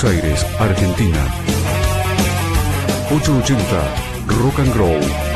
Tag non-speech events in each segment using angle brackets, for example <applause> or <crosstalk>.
Buenos Aires, Argentina. 880 Rock and Roll.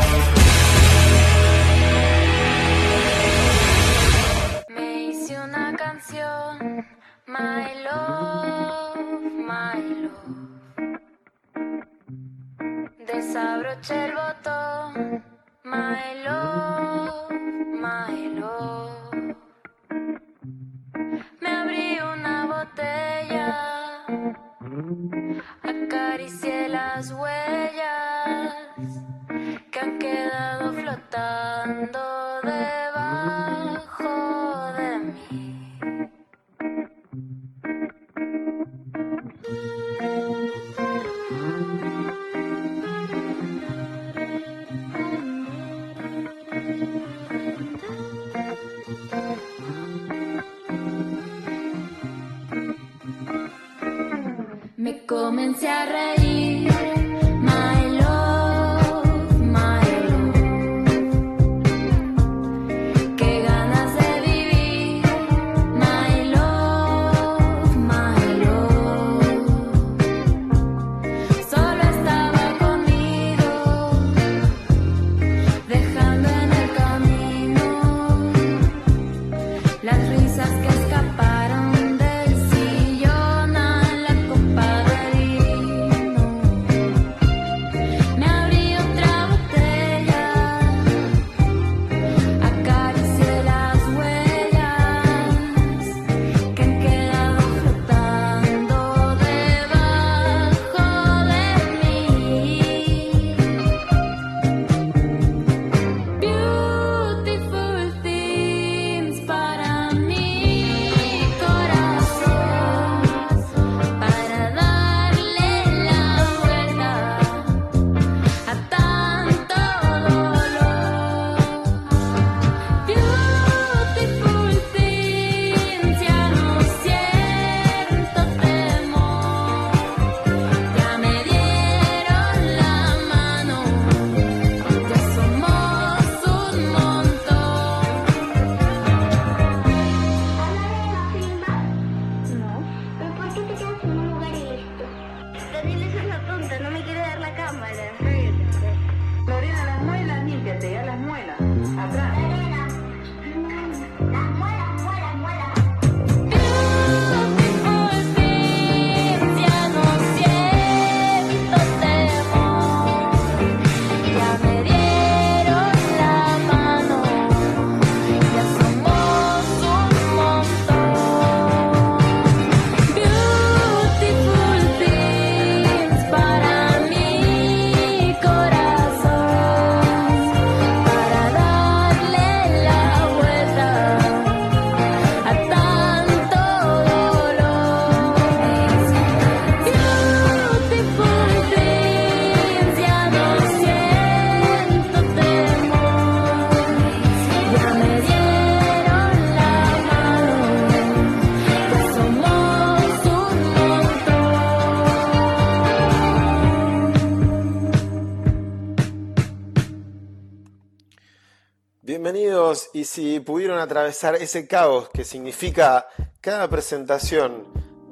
Y si pudieron atravesar ese caos que significa cada presentación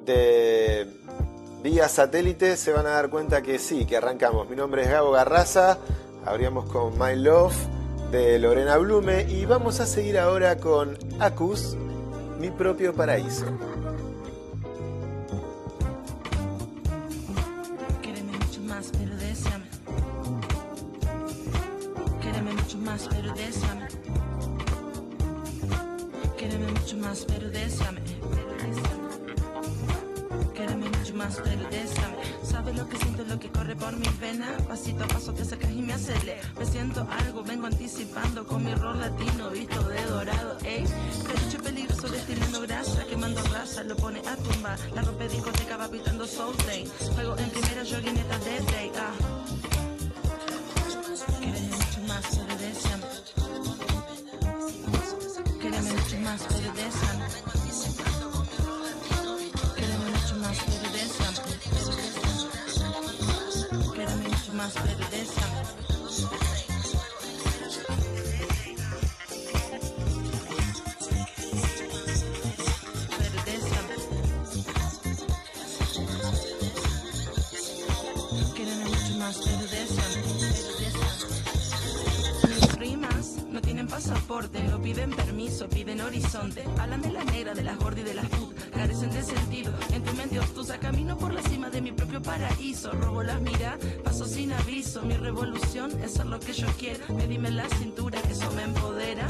de vía satélite, se van a dar cuenta que sí, que arrancamos. Mi nombre es Gabo Garraza, abríamos con My Love de Lorena Blume y vamos a seguir ahora con Acus, mi propio paraíso. Quéreme mucho más, pero. Quéreme pero deseame. Quéreme mucho más, pero deseame. Quéreme mucho más, pero deseame. Sabes lo que siento, lo que corre por mis venas. Pasito a paso te sacas y me acelera. Me siento algo, vengo anticipando con mi rol latino, visto de dorado. Ey, peluche peligroso destilando grasa, quemando raza, lo pone a tumbar. La rompe discoteca va pitando Soul Day. Juego en primera joguineta de Day. Ah. Quéreme mucho más, pero deseame. Más, pero deseame. Quéreme mucho más, pero deseame. Quéreme mucho más, pero piden permiso, piden horizonte. Hablan de las negras, de las gordas y de las put. Carecen de sentido. En tu mente obtusa, camino por la cima de mi propio paraíso. Robo las miras, paso sin aviso. Mi revolución es ser lo que yo quiero. Medime la cintura, que eso me empodera.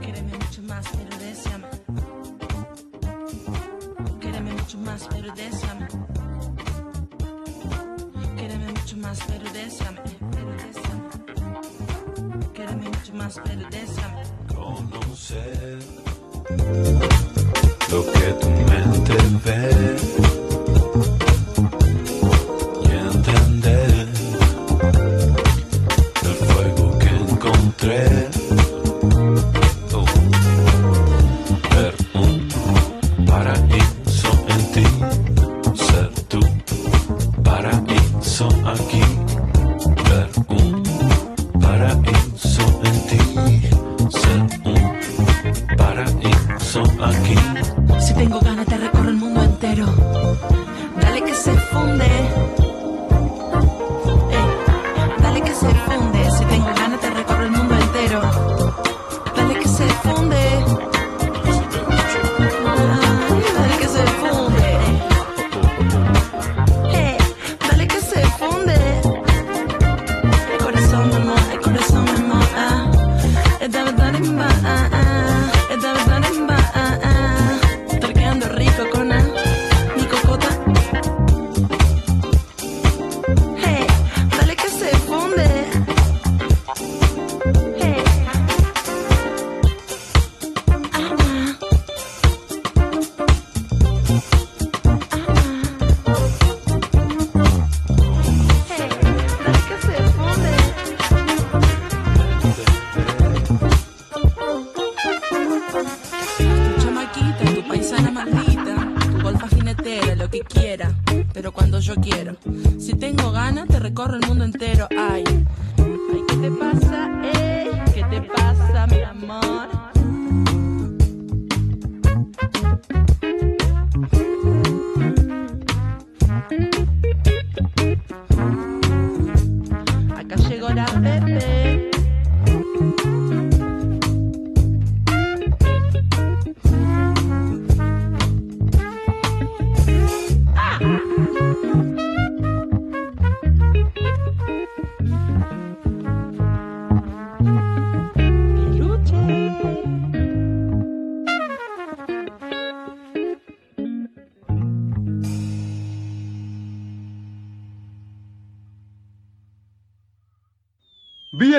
Quéreme mucho más, pero deseame. Quéreme mucho más, pero deseame. Quéreme mucho más. Pero deseame. Más, conocer lo que tu mente ve y entender el fuego que encontré.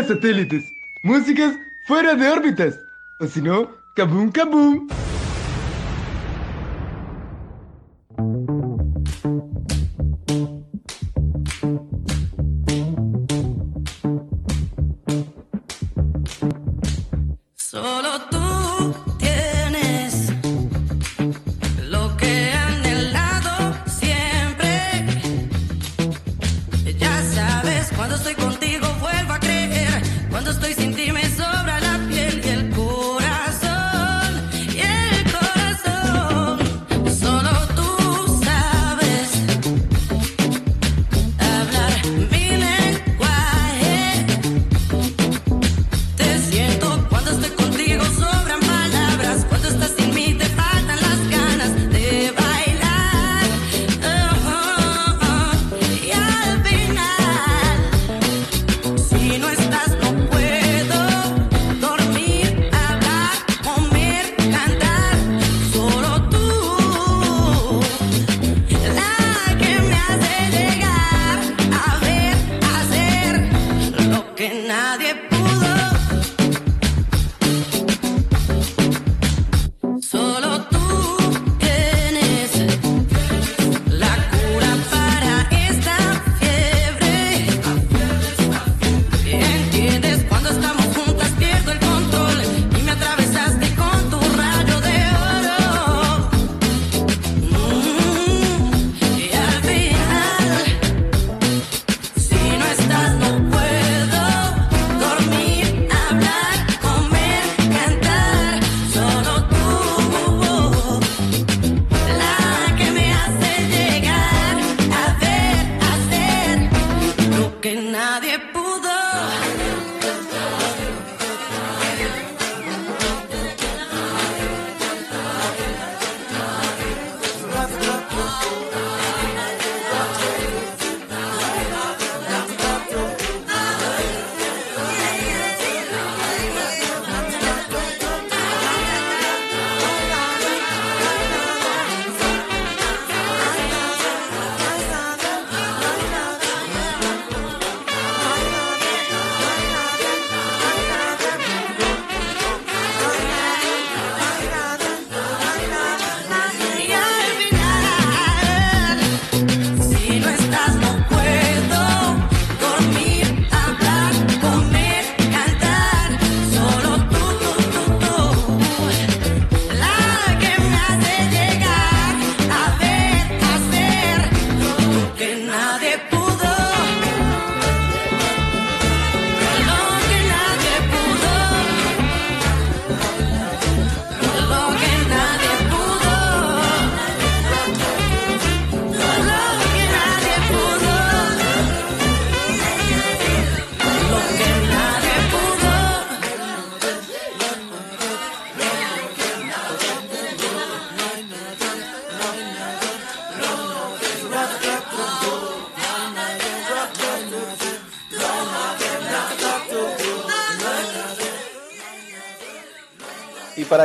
Satélites. Músicas fuera de órbitas. O si no, kaboom kaboom.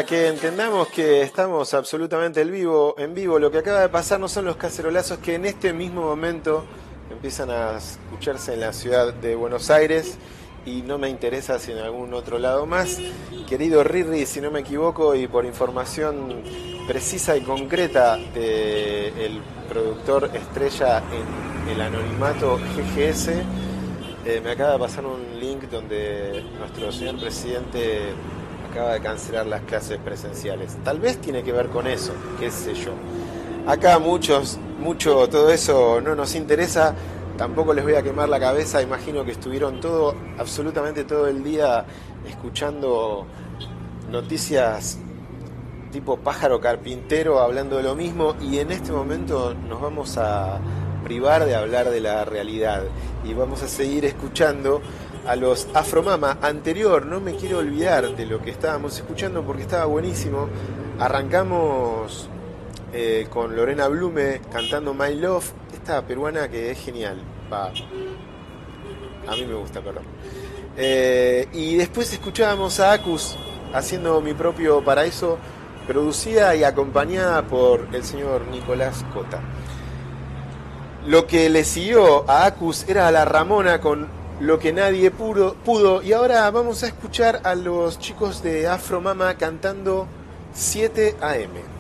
Que entendamos que estamos absolutamente en vivo, en vivo, lo que acaba de pasar no son los cacerolazos que en este mismo momento empiezan a escucharse en la ciudad de Buenos Aires y no me interesa si en algún otro lado más. Querido Riri, si no me equivoco y por información precisa y concreta del productor estrella en el anonimato GGS, eh, me acaba de pasar un link donde nuestro señor presidente acaba de cancelar las clases presenciales. Tal vez tiene que ver con eso, qué sé yo. Acá muchos, mucho, todo eso no nos interesa. Tampoco les voy a quemar la cabeza. Imagino que estuvieron todo, absolutamente todo el día escuchando noticias tipo pájaro carpintero hablando de lo mismo y en este momento nos vamos a privar de hablar de la realidad y vamos a seguir escuchando a los Afromama anterior, no me quiero olvidar de lo que estábamos escuchando porque estaba buenísimo. Arrancamos eh, con Lorena Blume cantando My Love, esta peruana que es genial. A mí me gusta, perdón. Eh, y después escuchábamos a Acus haciendo mi propio paraíso, producida y acompañada por el señor Nicolás Cota. Lo que le siguió a Acus era la Ramona con lo que nadie pudo, pudo. Y ahora vamos a escuchar a los chicos de Afro Mama cantando 7 AM.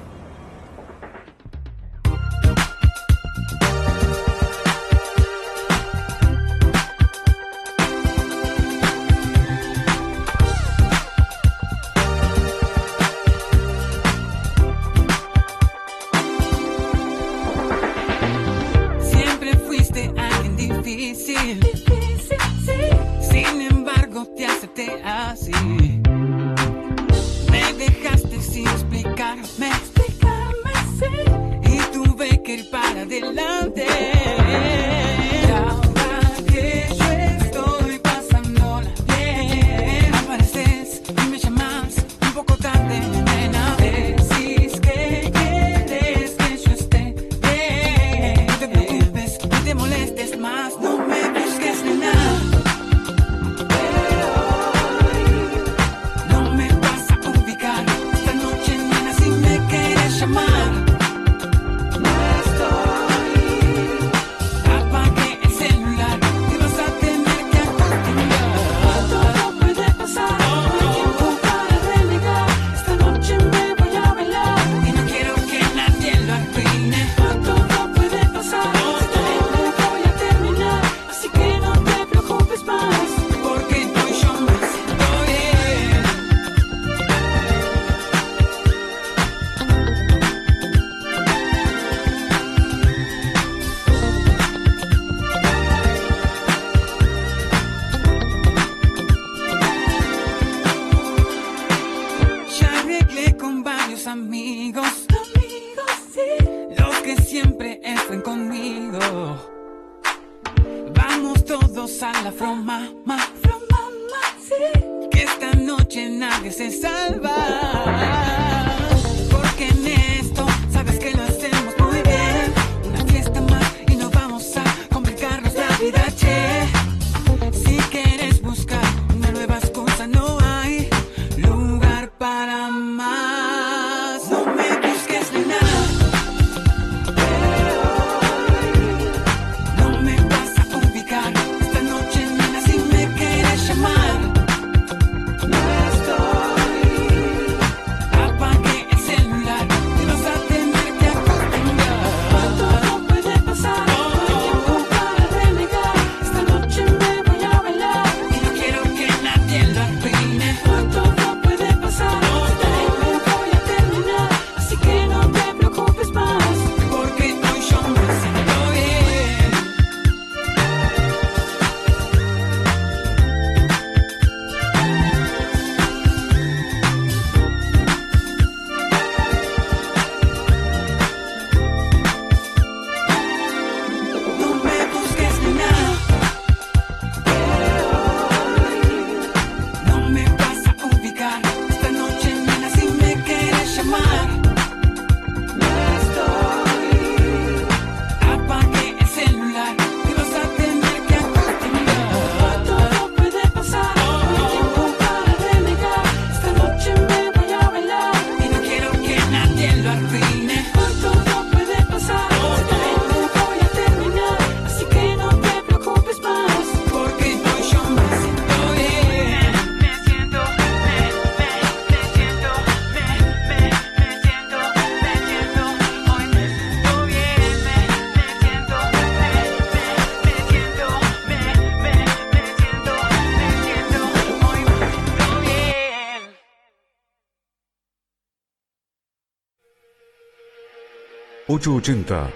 880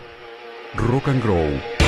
Rock and Grow.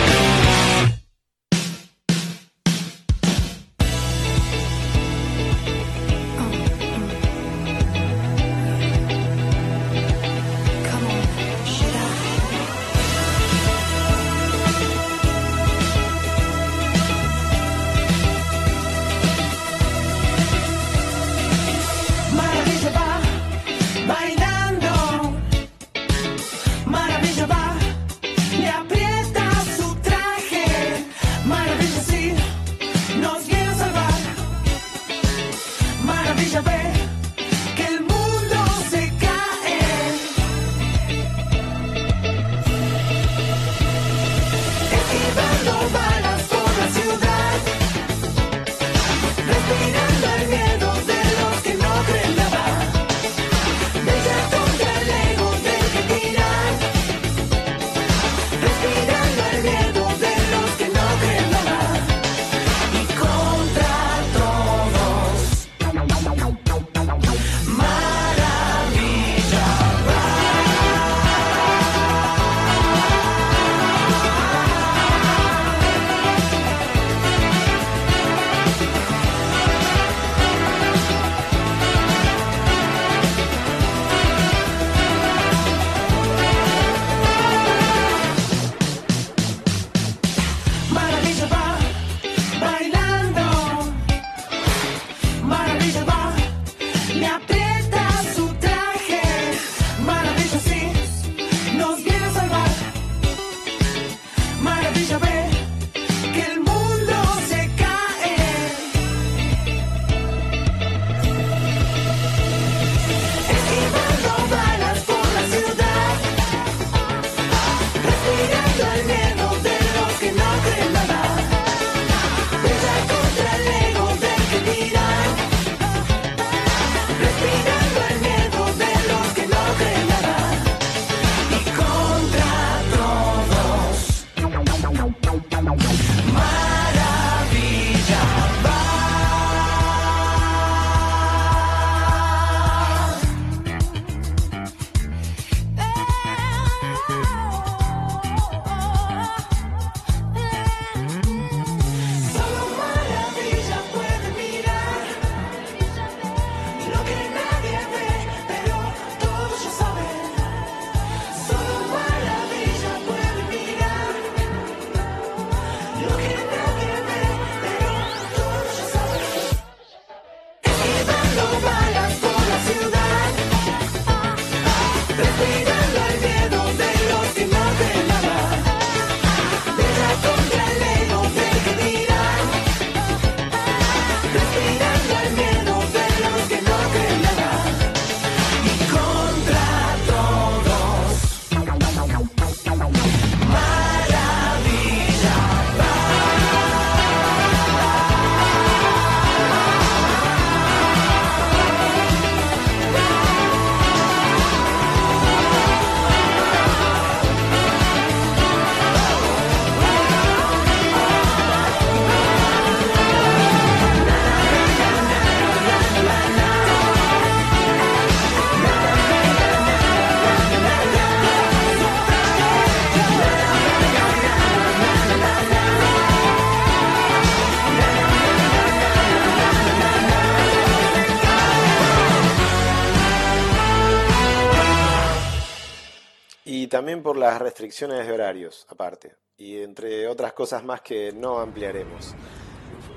Por las restricciones de horarios, aparte. Y entre otras cosas más que no ampliaremos.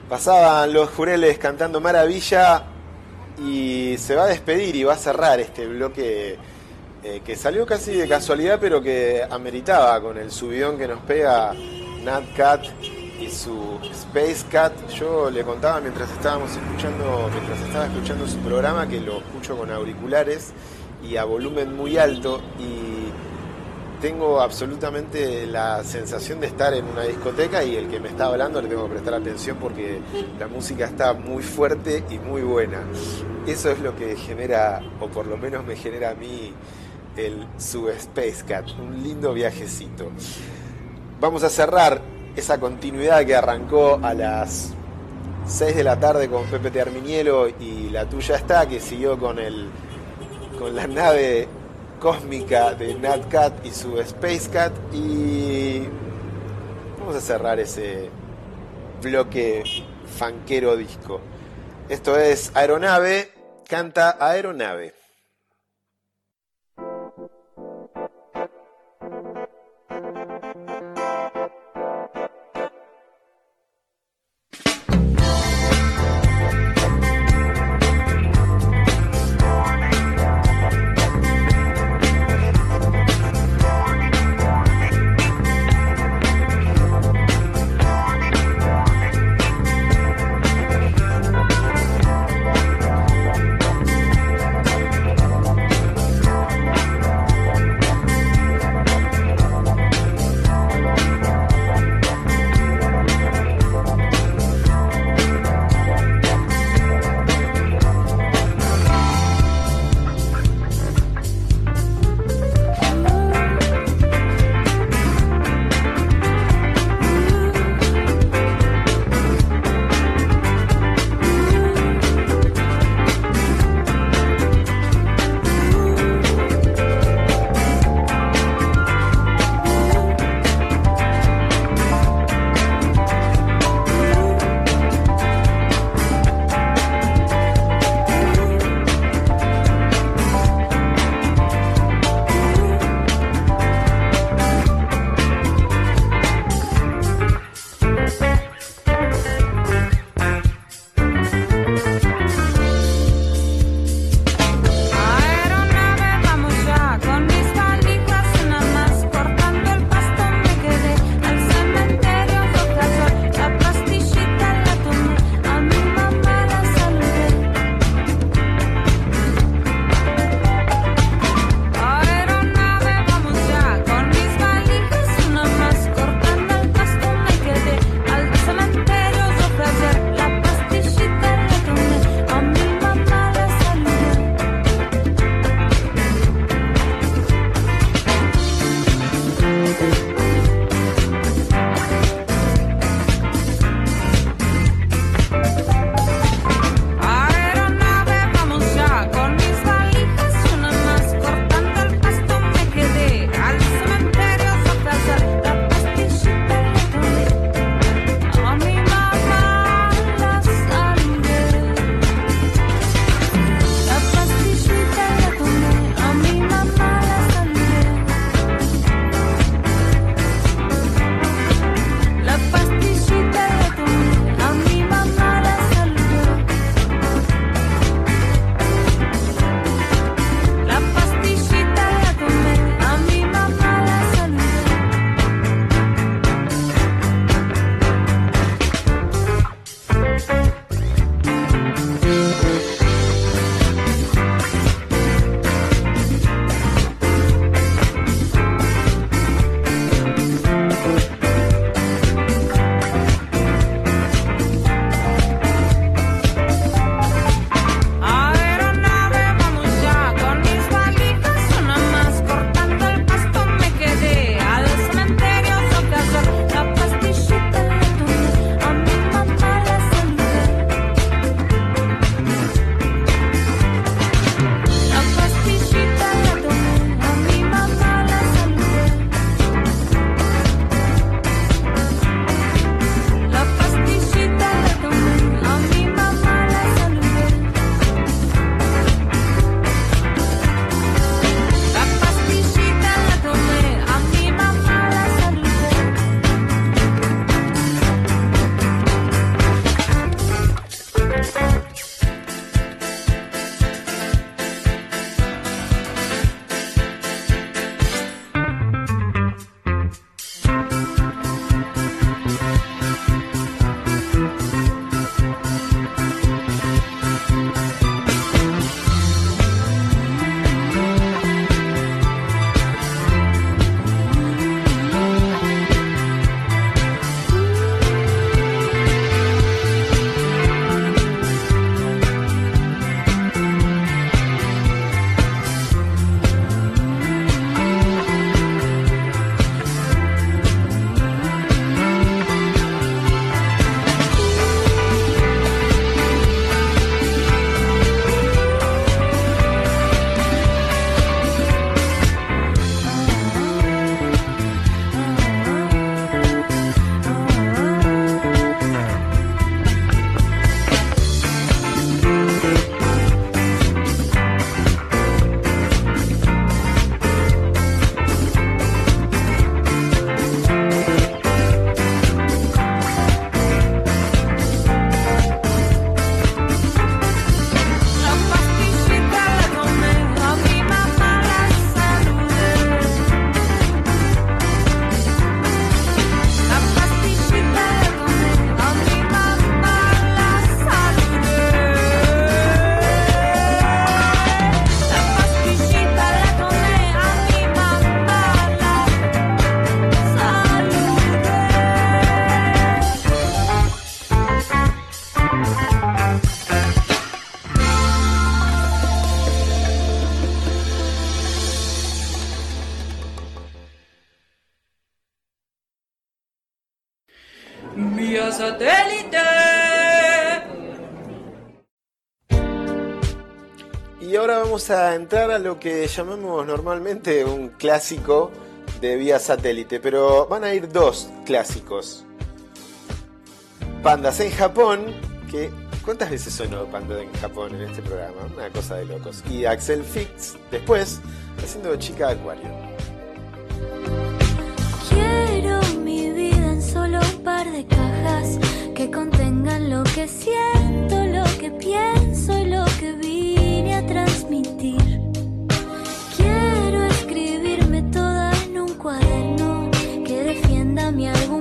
Pasaban los jureles cantando Maravilla y se va a despedir y va a cerrar este bloque eh, que salió casi de casualidad, pero que ameritaba con el subidón que nos pega Nat Cat y su Space Cat. Yo le contaba mientras estábamos escuchando, mientras estaba escuchando su programa que lo escucho con auriculares y a volumen muy alto y tengo absolutamente la sensación de estar en una discoteca y el que me está hablando le tengo que prestar atención porque la música está muy fuerte y muy buena. Eso es lo que genera, o por lo menos me genera a mí, el Subspace Cat, un lindo viajecito. Vamos a cerrar esa continuidad que arrancó a las 6 de la tarde con Pepe Terminielo y la tuya está, que siguió con el con la nave cósmica de Nat Cat y su Space Cat. Y vamos a cerrar ese bloque fanquero disco. Esto es Aeronave, canta Aeronave. a entrar a lo que llamamos normalmente un clásico de vía satélite, pero van a ir dos clásicos. Pandas en Japón, que ¿cuántas veces sonó Panda en Japón en este programa? Una cosa de locos. Y Axel Fix después haciendo Chica Acuario. 的面。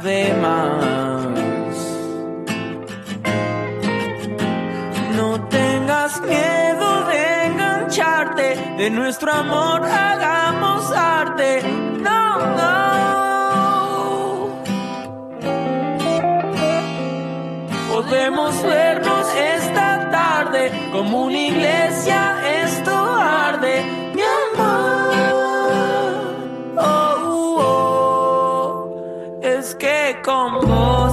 demás. No tengas miedo de engancharte, de nuestro amor hagamos arte. No, no. Podemos vernos esta tarde como una iglesia que con vos.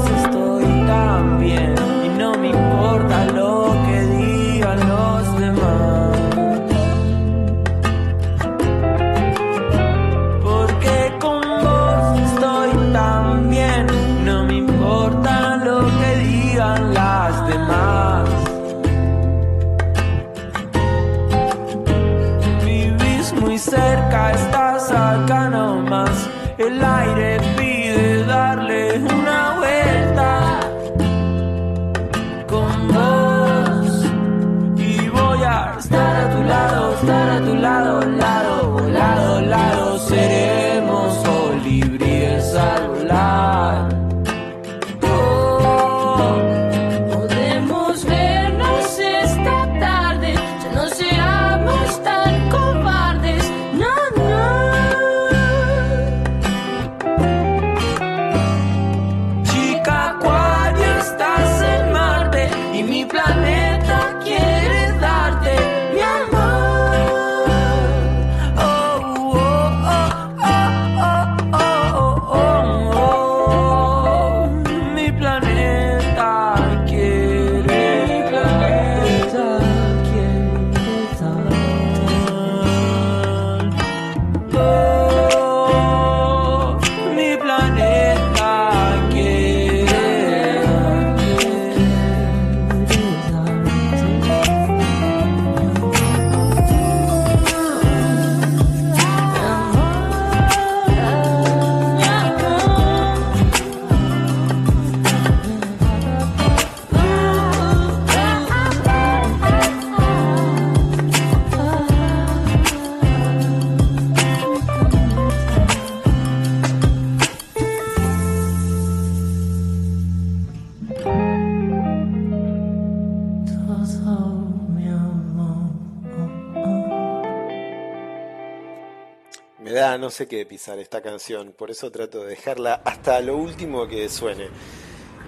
No sé qué pisar esta canción, por eso trato de dejarla hasta lo último que suene.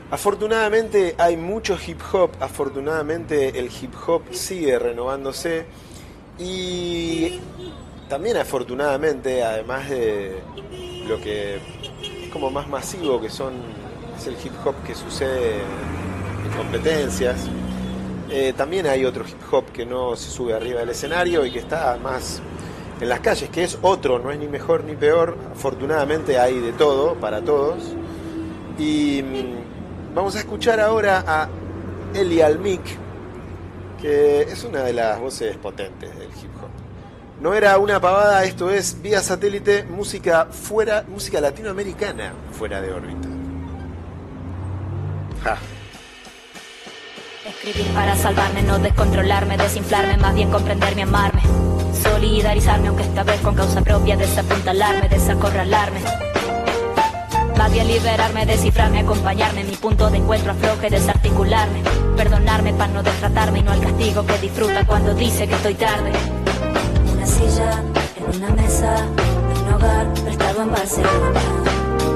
Afortunadamente hay mucho hip hop, afortunadamente el hip hop sigue renovándose y también afortunadamente, además de lo que es como más masivo que son es el hip hop que sucede en competencias, eh, también hay otro hip hop que no se sube arriba del escenario y que está más en las calles, que es otro, no es ni mejor ni peor, afortunadamente hay de todo, para todos. Y mm, vamos a escuchar ahora a Eli Almic, que es una de las voces potentes del hip hop. No era una pavada, esto es vía satélite, música fuera, música latinoamericana fuera de órbita. Ja. Escribir para salvarme, no descontrolarme, desinflarme, más bien comprenderme, amarme. Solidarizarme, aunque esta vez con causa propia, desapuntalarme, desacorralarme. Más bien liberarme, descifrarme, acompañarme, mi punto de encuentro afloje, desarticularme. Perdonarme para no destratarme y no al castigo que disfruta cuando dice que estoy tarde. Una silla en una mesa, un hogar prestado en Barcelona.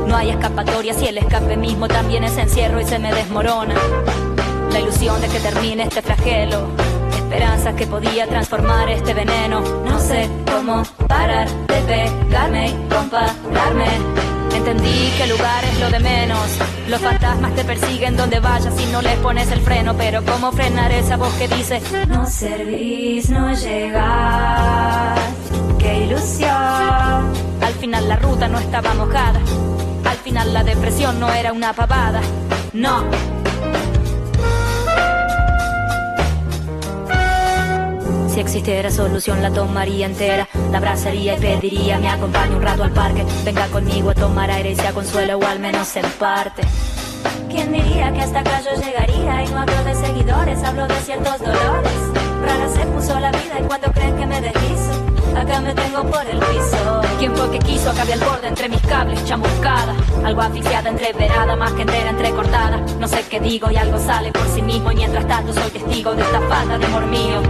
No hay escapatoria si el escape mismo también es encierro y se me desmorona. La ilusión de que termine este flagelo. Esperanza que podía transformar este veneno. No sé cómo parar de pegarme y compararme. Entendí que el lugar es lo de menos. Los fantasmas te persiguen donde vayas si no les pones el freno. Pero cómo frenar esa voz que dice: No servís, no llegás. Qué ilusión. Al final la ruta no estaba mojada. Al final la depresión no era una pavada. No. Si existiera solución la tomaría entera, la abrazaría y pediría me acompañe un rato al parque, venga conmigo a tomar aire y sea consuelo o al menos en parte. ¿Quién diría que hasta acá yo llegaría y no hablo de seguidores, hablo de ciertos dolores? Rara se puso la vida y cuando creen que me deslizo, acá me tengo por el piso. ¿Quién fue que quiso acabe al borde entre mis cables, chamuscada? Algo asfixiada, entreverada, más que entera, entrecortada. No sé qué digo y algo sale por sí mismo y mientras tanto soy testigo de esta falta de amor mío.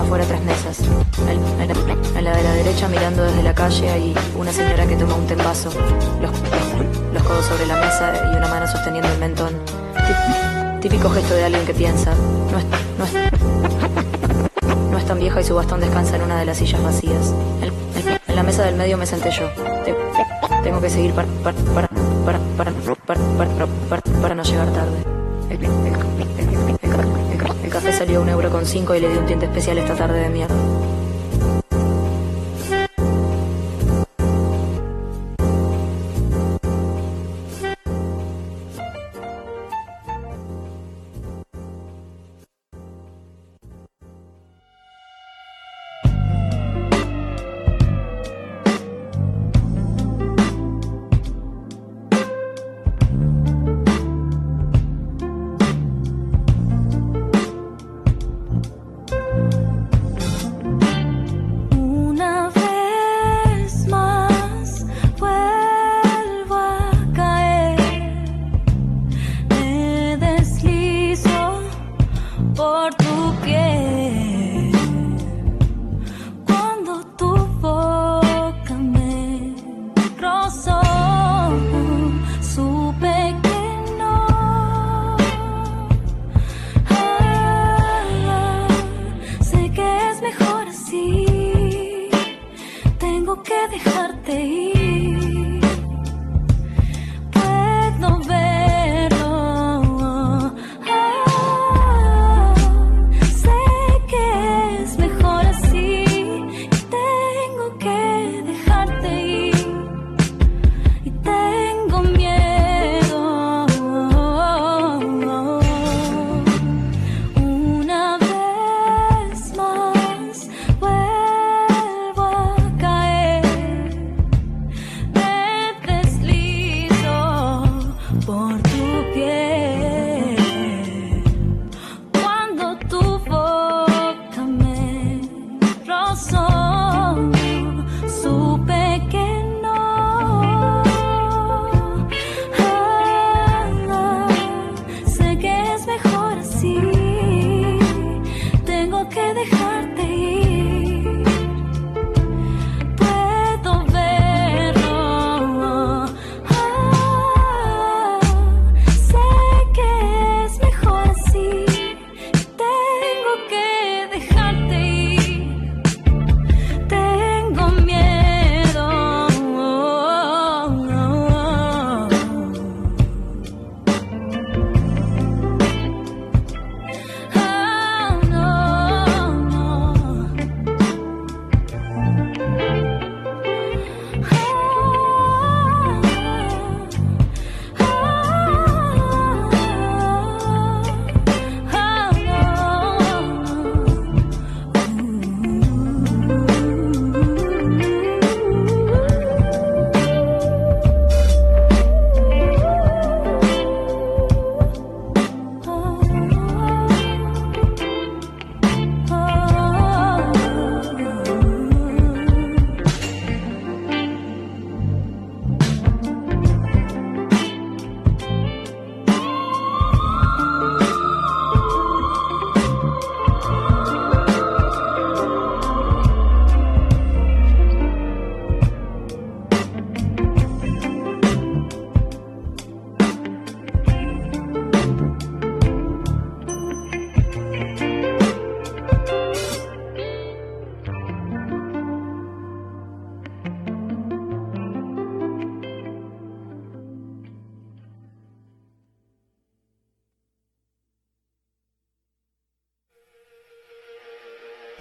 Afuera tres mesas. En, la de la derecha mirando desde la calle hay una señora que toma un vaso. Los, los- codos sobre la mesa y una mano sosteniendo el mentón. Típico gesto de alguien que piensa. No es, no es, no es tan vieja y su bastón descansa en una de las sillas vacías. En- en la mesa del medio me senté yo. Te- tengo que seguir para, para, para, para, para, para, para- para- para no llegar tarde. Café salió un euro con cinco y le di un tinte especial esta tarde de mierda.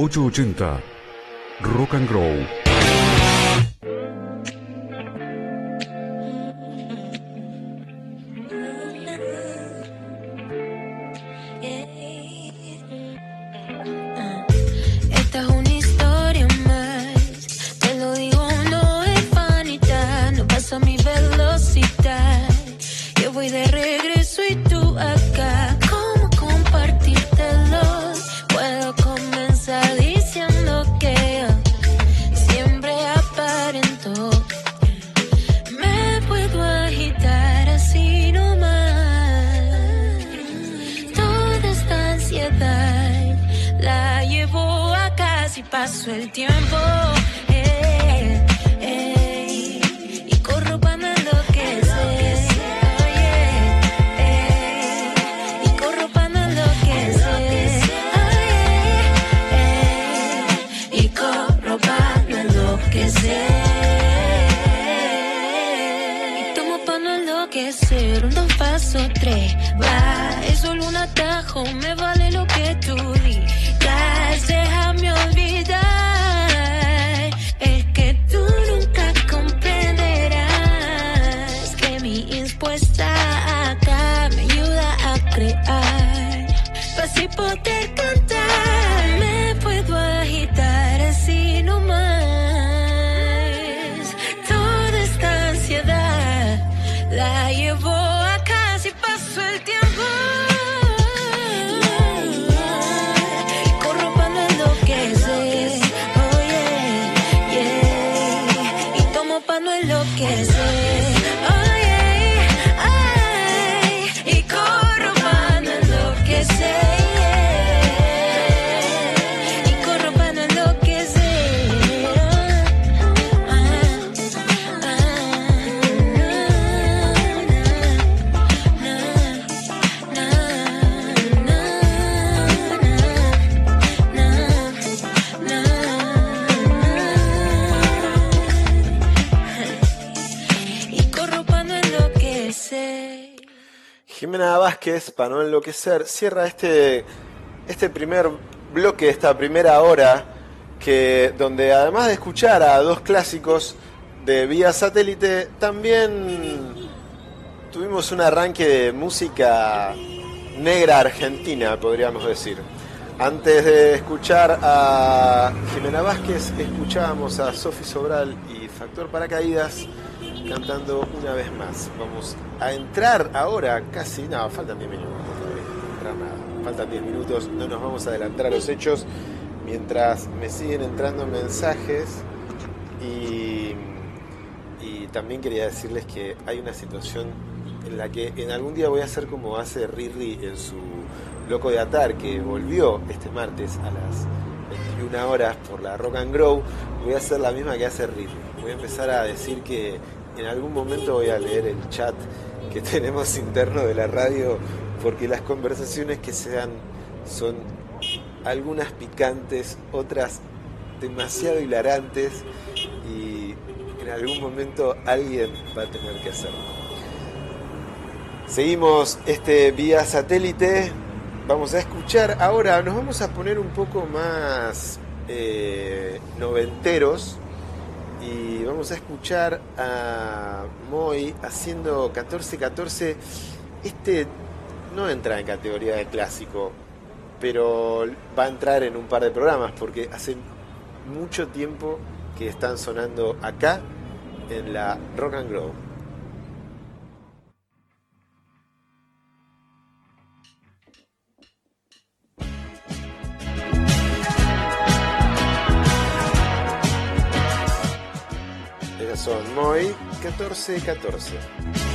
...880... Rock and Grow. No enloquecer. Un dos paso tres. Va, es solo un atajo. Me vale lo que tú digas. Déjame olvidar. Es que tú nunca comprenderás que mi impuesta acá me ayuda a crear. Para así poder cantar, Jimena Vázquez, para no enloquecer, cierra este, este primer bloque, esta primera hora, que, donde además de escuchar a dos clásicos de vía satélite, también tuvimos un arranque de música negra argentina, podríamos decir. Antes de escuchar a Jimena Vázquez, escuchábamos a Sofi Sobral y Factor Paracaídas cantando una vez más. Vamos a entrar ahora, casi, no, faltan 10 minutos no nada, faltan 10 minutos, no nos vamos a adelantar a los hechos mientras me siguen entrando mensajes y, y también quería decirles que hay una situación en la que en algún día voy a hacer como hace Riri en su Loco de Atar, que volvió este martes a las 21 horas por la Rock and Grow, voy a hacer la misma que hace Riri. Voy a empezar a decir que en algún momento voy a leer el chat que <laughs> tenemos interno de la radio, porque las conversaciones que se dan son algunas picantes, otras demasiado hilarantes y en algún momento alguien va a tener que hacerlo. Seguimos este vía satélite. Vamos a escuchar ahora, nos vamos a poner un poco más eh, noventeros y vamos a escuchar a Moy haciendo 1414. Este no entra en categoría de clásico, pero va a entrar en un par de programas porque hace mucho tiempo que están sonando acá en la Rock and Grow. Son Moy 1414.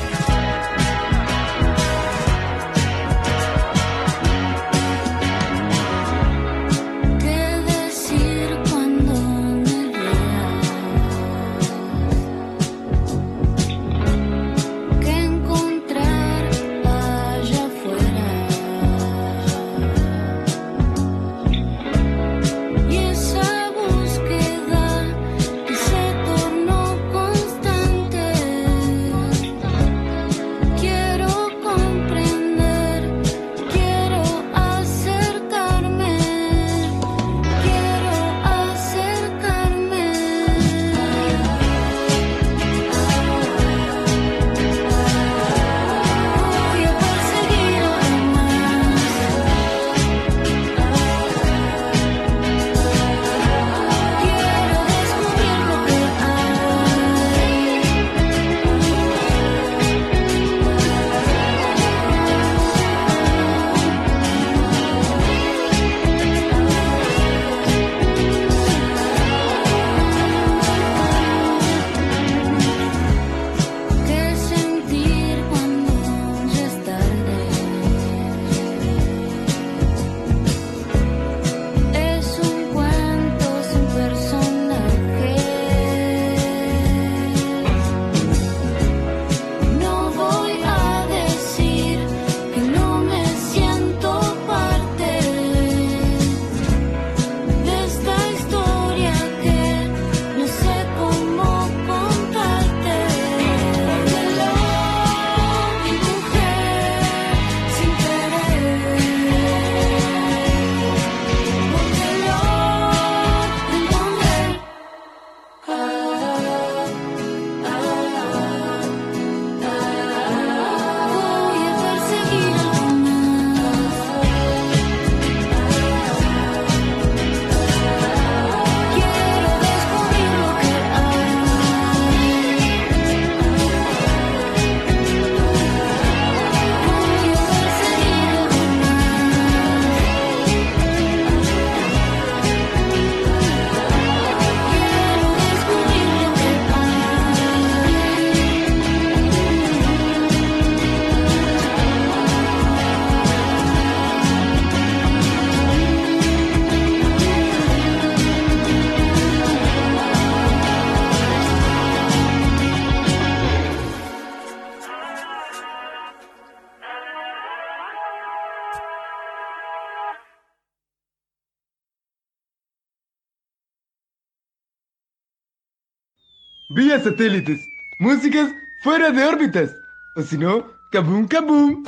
Satélites. Músicas fuera de órbitas. O si no, kaboom kaboom.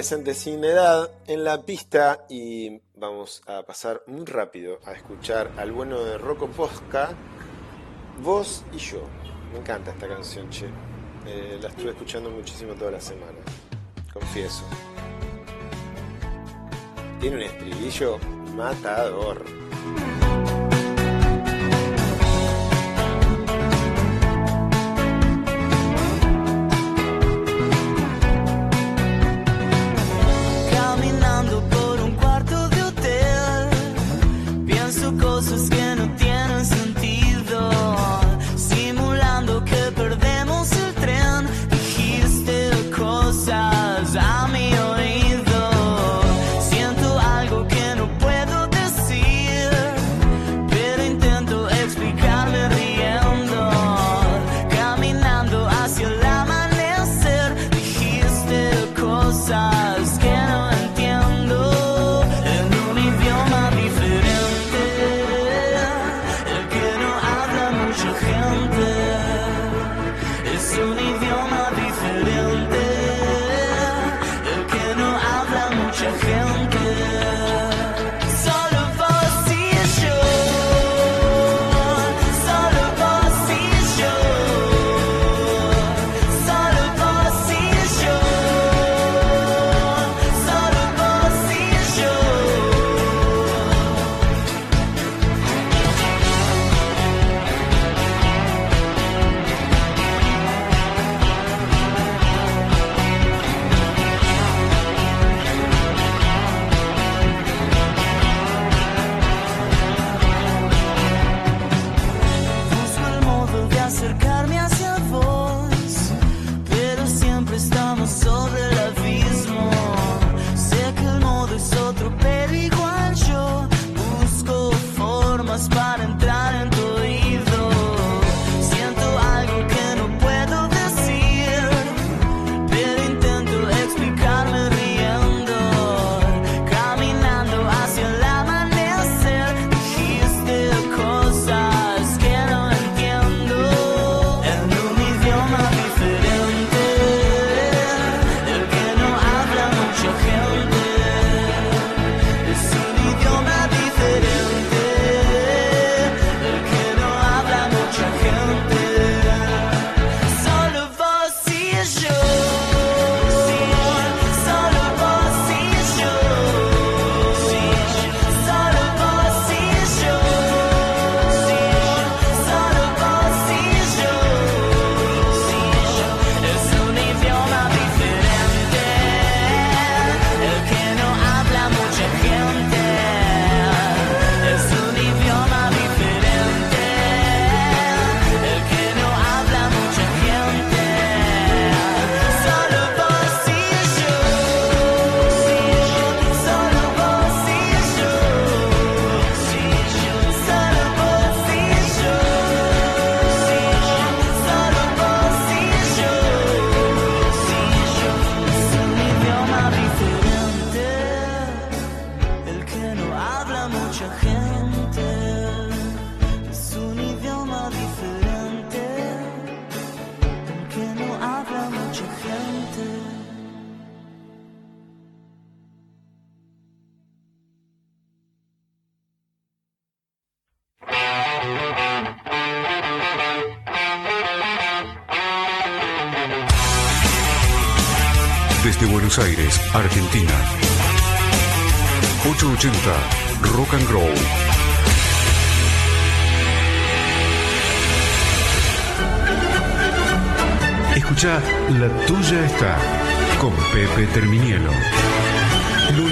Adolescentes sin edad en la pista y vamos a pasar muy rápido a escuchar al bueno de Rocco Posca, Vos y yo. Me encanta esta canción, che. Eh, la estuve escuchando muchísimo toda la semana, confieso. Tiene un estribillo matador.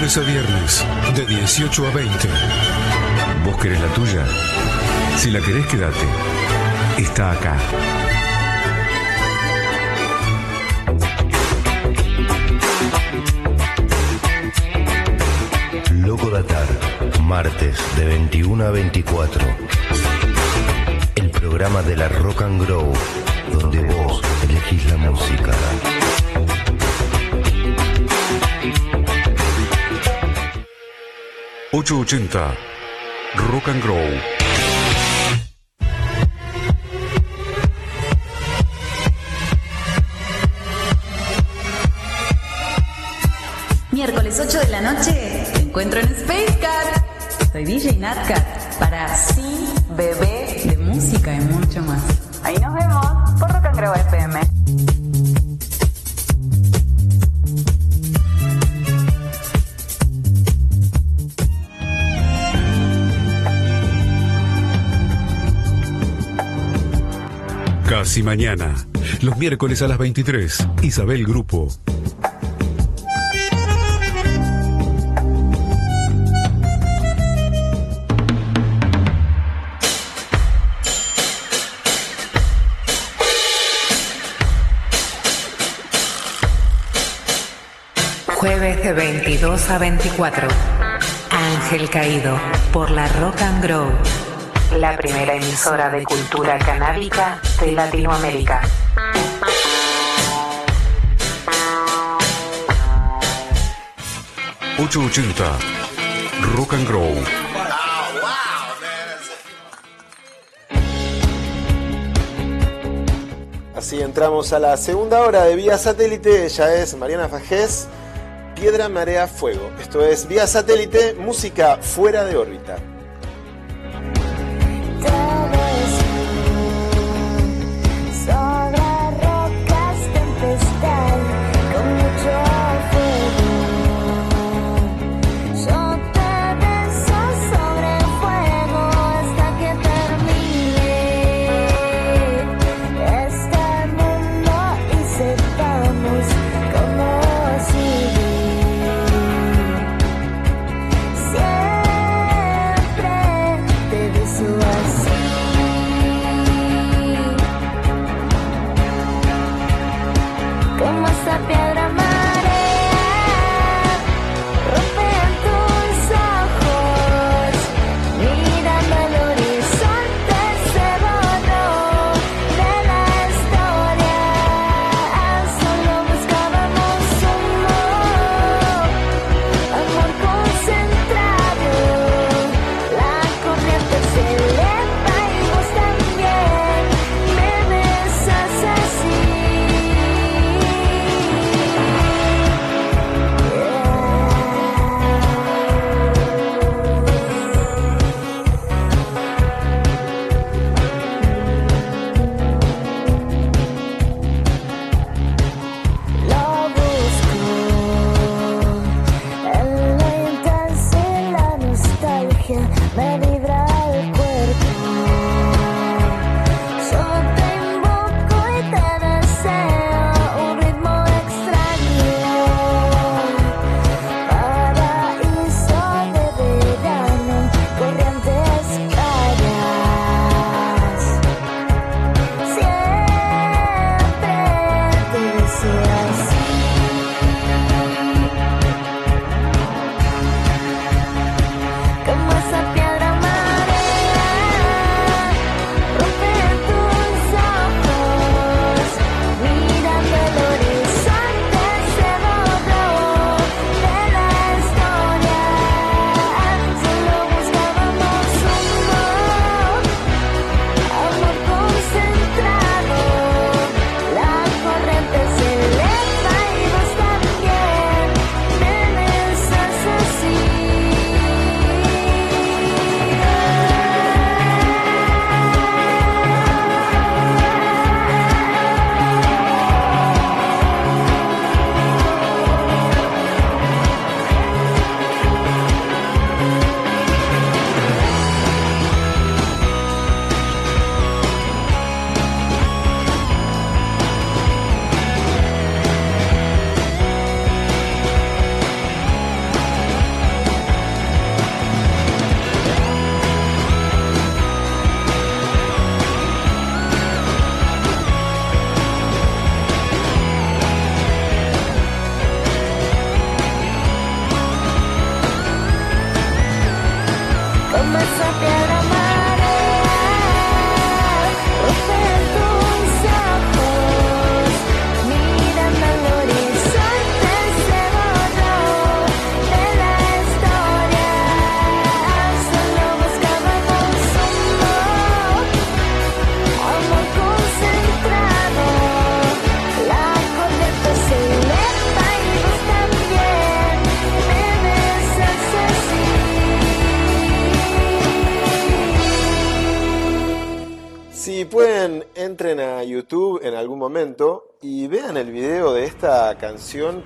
Lunes a viernes, de 18 a 20. ¿Vos querés la tuya? Si la querés, quédate. Está acá. Loco Datar, martes de 21 a 24. El programa de la Rock and Grow, donde vos elegís la música. 880 Rock and Grow. las 8 de la noche te encuentro en Space Cat. Soy DJ Natcat para Sí, Bebé de música y mucho más. Ahí nos vemos por Rock and Grow FM. Casi mañana. Los miércoles a las 23. Isabel Grupo. Jueves de 22 a 24. Ángel Caído por la Rock and Grow. La primera emisora de cultura canábica de Latinoamérica. ...880... Rock and Grow. Así entramos a la segunda hora de Vía Satélite. Ella es Mariana Fajés, Piedra, Marea, Fuego. Esto es Vía Satélite, música fuera de órbita.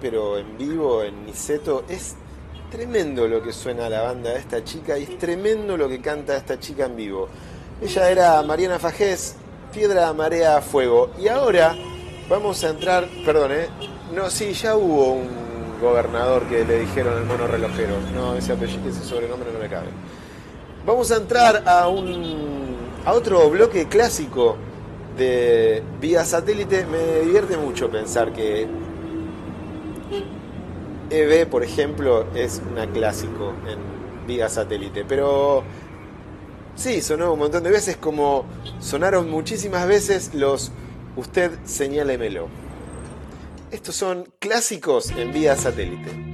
Pero en vivo, en Niceto. Es tremendo lo que suena la banda de esta chica y es tremendo lo que canta esta chica en vivo. Ella era Mariana Fajés, Piedra, Marea, Fuego. Y ahora vamos a entrar, perdón, ¿eh? No, sí, ya hubo un gobernador que le dijeron el mono relojero. No, ese apellido, ese sobrenombre no me cabe. Vamos a entrar a un a otro bloque clásico de vía satélite. Me divierte mucho pensar que EB, por ejemplo, es una clásico en vía satélite, pero sí, sonó un montón de veces como sonaron muchísimas veces los Usted señálemelo. Estos son clásicos en vía satélite.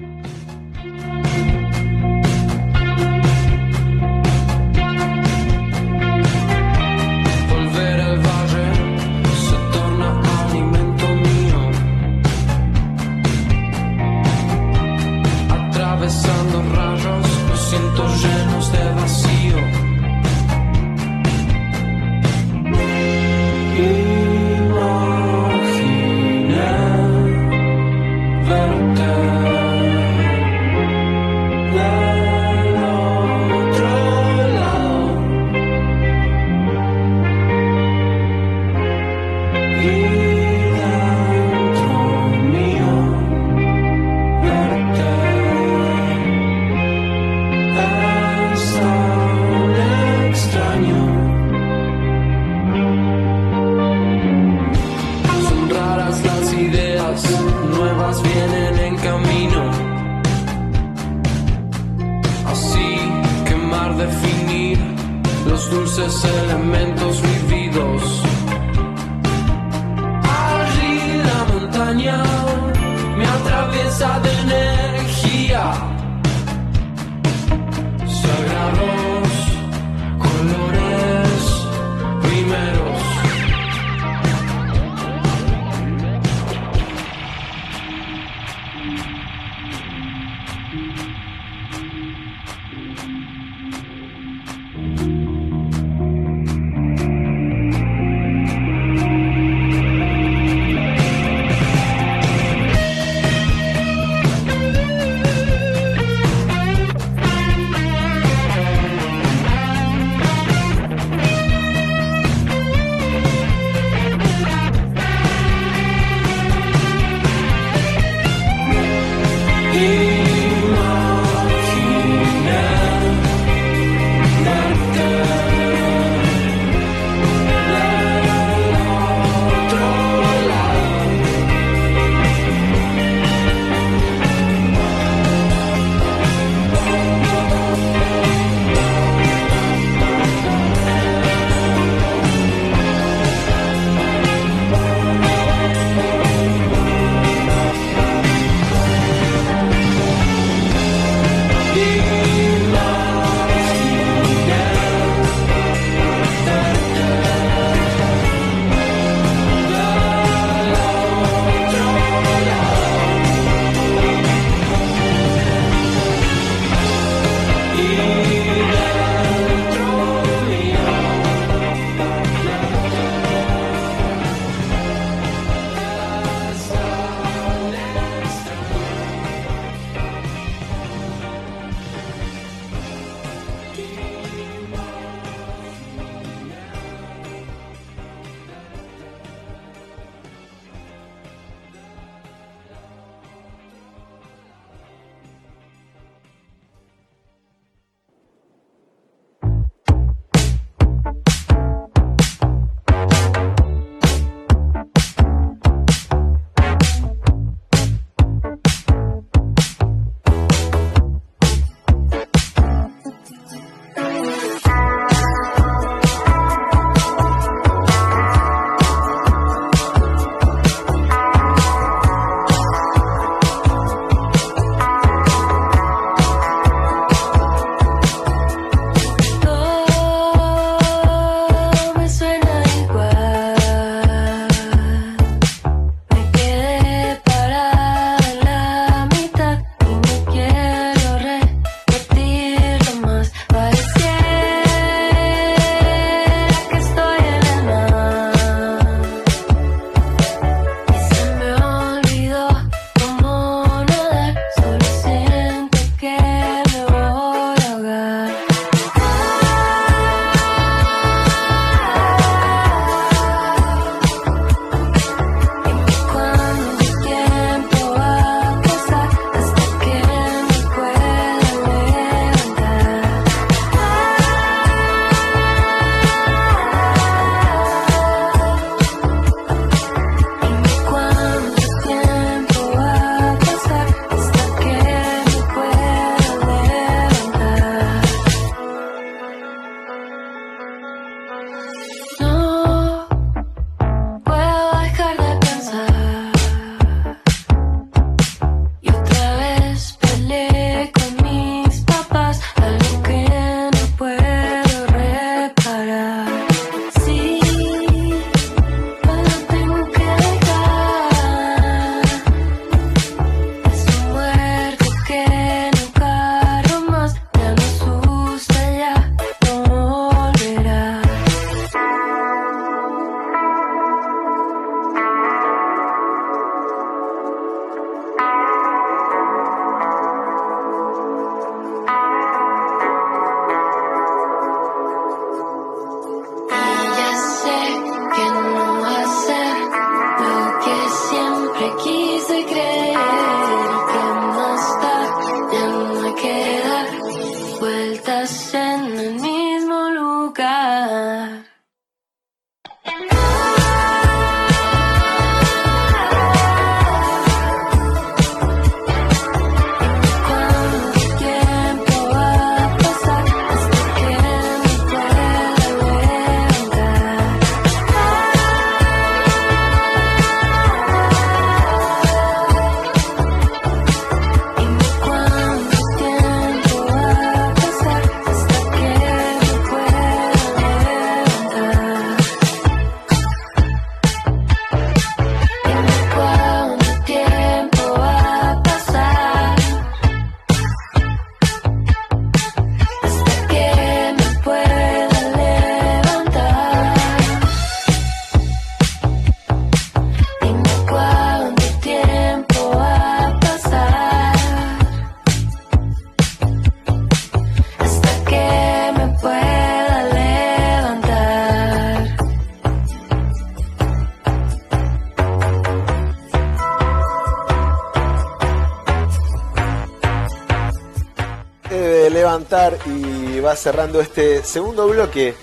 Cerrando este segundo bloque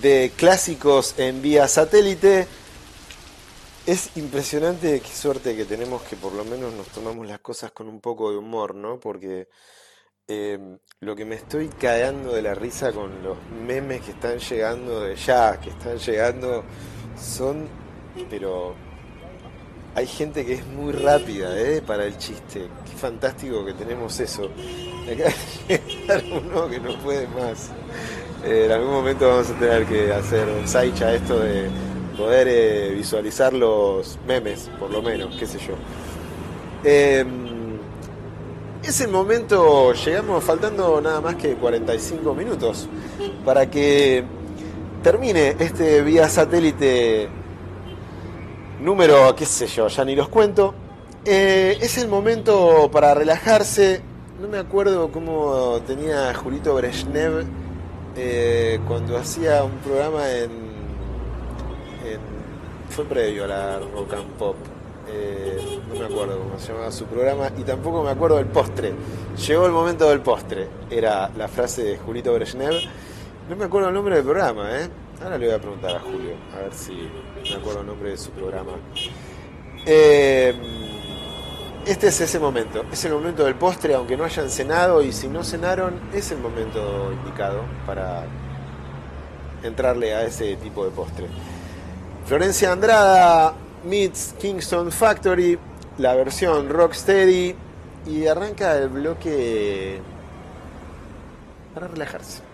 de clásicos en vía satélite. Es impresionante qué suerte que tenemos que por lo menos nos tomamos las cosas con un poco de humor, ¿no? Porque eh, lo que me estoy cagando de la risa con los memes que están llegando de ya, que están llegando, son, pero hay gente que es muy rápida ¿eh? para el chiste. Qué fantástico que tenemos eso. <laughs> Acá hay uno que no puede más. Eh, en algún momento vamos a tener que hacer un saicha esto de poder eh, visualizar los memes, por lo menos, qué sé yo. Eh, es el momento, llegamos faltando nada más que 45 minutos para que termine este vía satélite número, qué sé yo, ya ni los cuento. Eh, es el momento para relajarse. No me acuerdo cómo tenía Julito Brezhnev eh, cuando hacía un programa en, en- Fue previo a la Rock and Pop. Eh, no me acuerdo cómo se llamaba su programa y tampoco me acuerdo del postre. Llegó el momento del postre, era la frase de Julito Brezhnev. No me acuerdo el nombre del programa, ¿eh? Ahora le voy a preguntar a Julio, a ver si me acuerdo el nombre de su programa. Eh, este es ese momento, es el momento del postre, aunque no hayan cenado y si no cenaron, es el momento indicado para entrarle a ese tipo de postre. Florencia Andrada meets Kingston Factory, la versión Rocksteady y arranca el bloque para relajarse.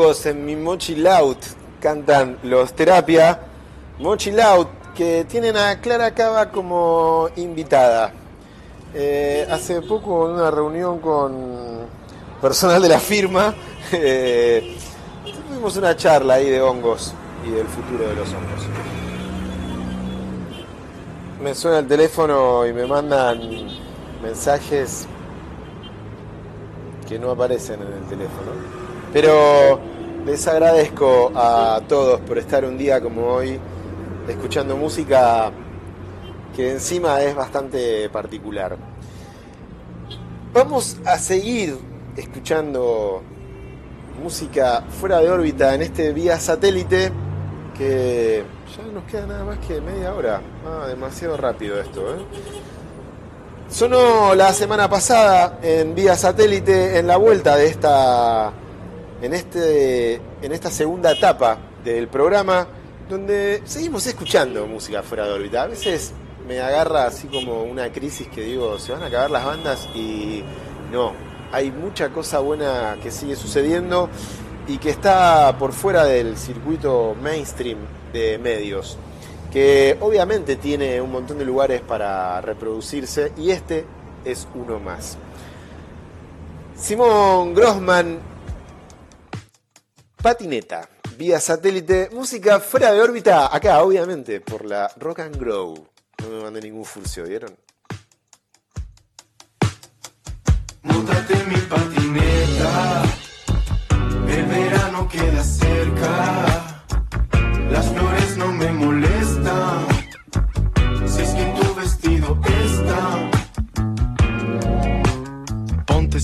En mi Mochi Loud, cantan los Terapia. Mochi Loud, que tienen a Clara Cava como invitada. Eh, hace poco en una reunión con personal de la firma, <laughs> eh, tuvimos una charla ahí de hongos y del futuro de los hongos. Me suena el teléfono y me mandan mensajes que no aparecen en el teléfono. Pero les agradezco a todos por estar un día como hoy escuchando música que encima es bastante particular. Vamos a seguir escuchando música fuera de órbita en este vía satélite que ya no nos queda nada más que media hora. Ah, demasiado rápido esto, ¿eh? Sonó la semana pasada en vía satélite en la vuelta de esta en este en esta segunda etapa del programa donde seguimos escuchando música fuera de órbita. A veces me agarra así como una crisis que digo, se van a acabar las bandas y no, hay mucha cosa buena que sigue sucediendo y que está por fuera del circuito mainstream de medios, que obviamente tiene un montón de lugares para reproducirse y este es uno más. Simón Grossman, patineta, vía satélite, música fuera de órbita, acá obviamente por la Rock and Grow. No me mandé ningún furcio, ¿vieron? Móntate en mi patineta, el verano queda cerca, las flores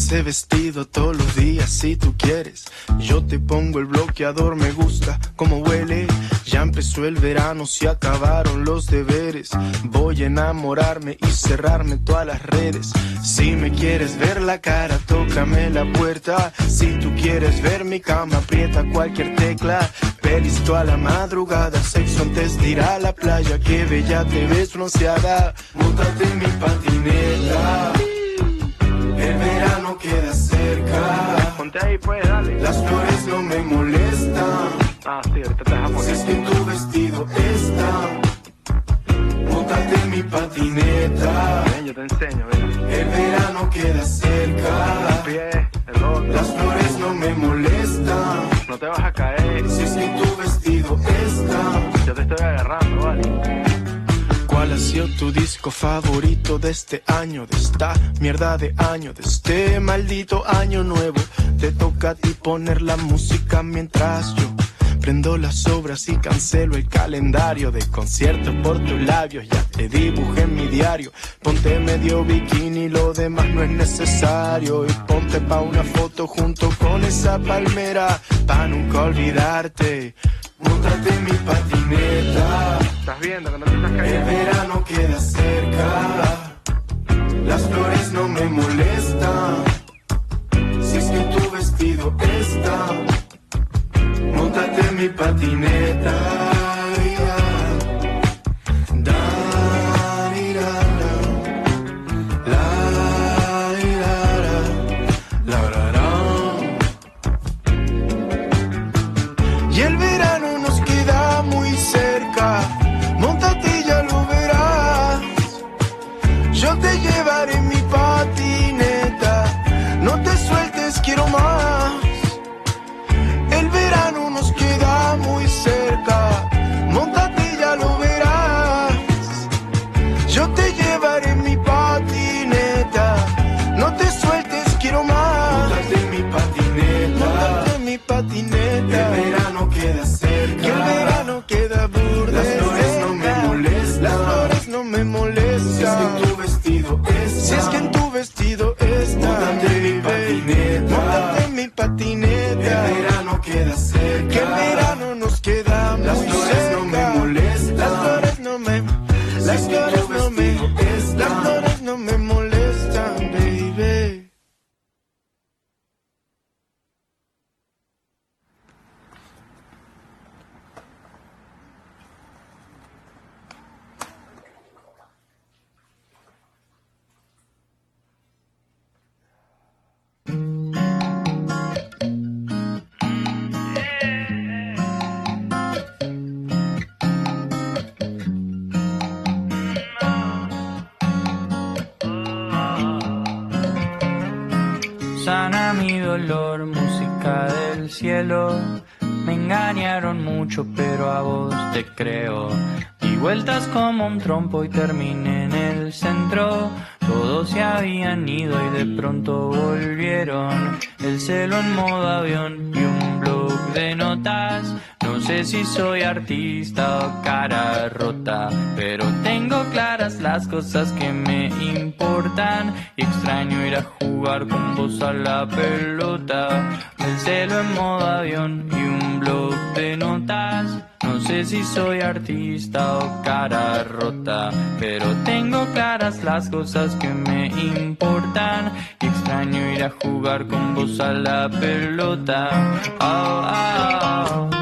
ese vestido todos los días si tú quieres. Yo te pongo el bloqueador, me gusta como huele. Ya empezó el verano, se acabaron los deberes. Voy a enamorarme y cerrarme todas las redes. Si me quieres ver la cara, tócame la puerta. Si tú quieres ver mi cama, aprieta cualquier tecla. Pelis toda la madrugada, sexo antes de ir a la playa. Que bella te ves bronceada. Móntate en mi patineta. El verano queda cerca. Ponte ahí, pues, dale. Las flores no me molestan. Ah, sí, ahorita te dejas Si es que tu vestido está. Móntate en mi patineta. Ven, yo te enseño, ven. El verano queda cerca. Pie, el otro. Las flores no me molestan. No te vas a caer. Si es que tu vestido está. Yo te estoy agarrando, vale. ¿Cuál ha sido tu disco favorito de este año, de esta mierda de año, de este maldito año nuevo? Te toca a ti poner la música mientras yo prendo las obras y cancelo el calendario de conciertos por tus labios. Ya te dibujé en mi diario. Ponte medio bikini, lo demás no es necesario. Y ponte pa' una foto junto con esa palmera, pa' nunca olvidarte. Móntate en mi patineta. Estás viendo que no te estás El cayendo. verano queda cerca. Las flores no me molestan. Si es que tu vestido está. Móntate en mi patineta. Trompo y terminé en el centro. Todos se habían ido y de pronto volvieron. El celo en modo avión y un blog de notas. No sé si soy artista o cara rota, pero tengo claras las cosas que me importan. Y extraño ir a jugar con vos a la pelota. El celo en modo avión y un blog de notas. No sé si soy artista o cara rota, pero tengo claras las cosas que me importan. Y extraño ir a jugar con vos a la pelota. Oh, oh, oh.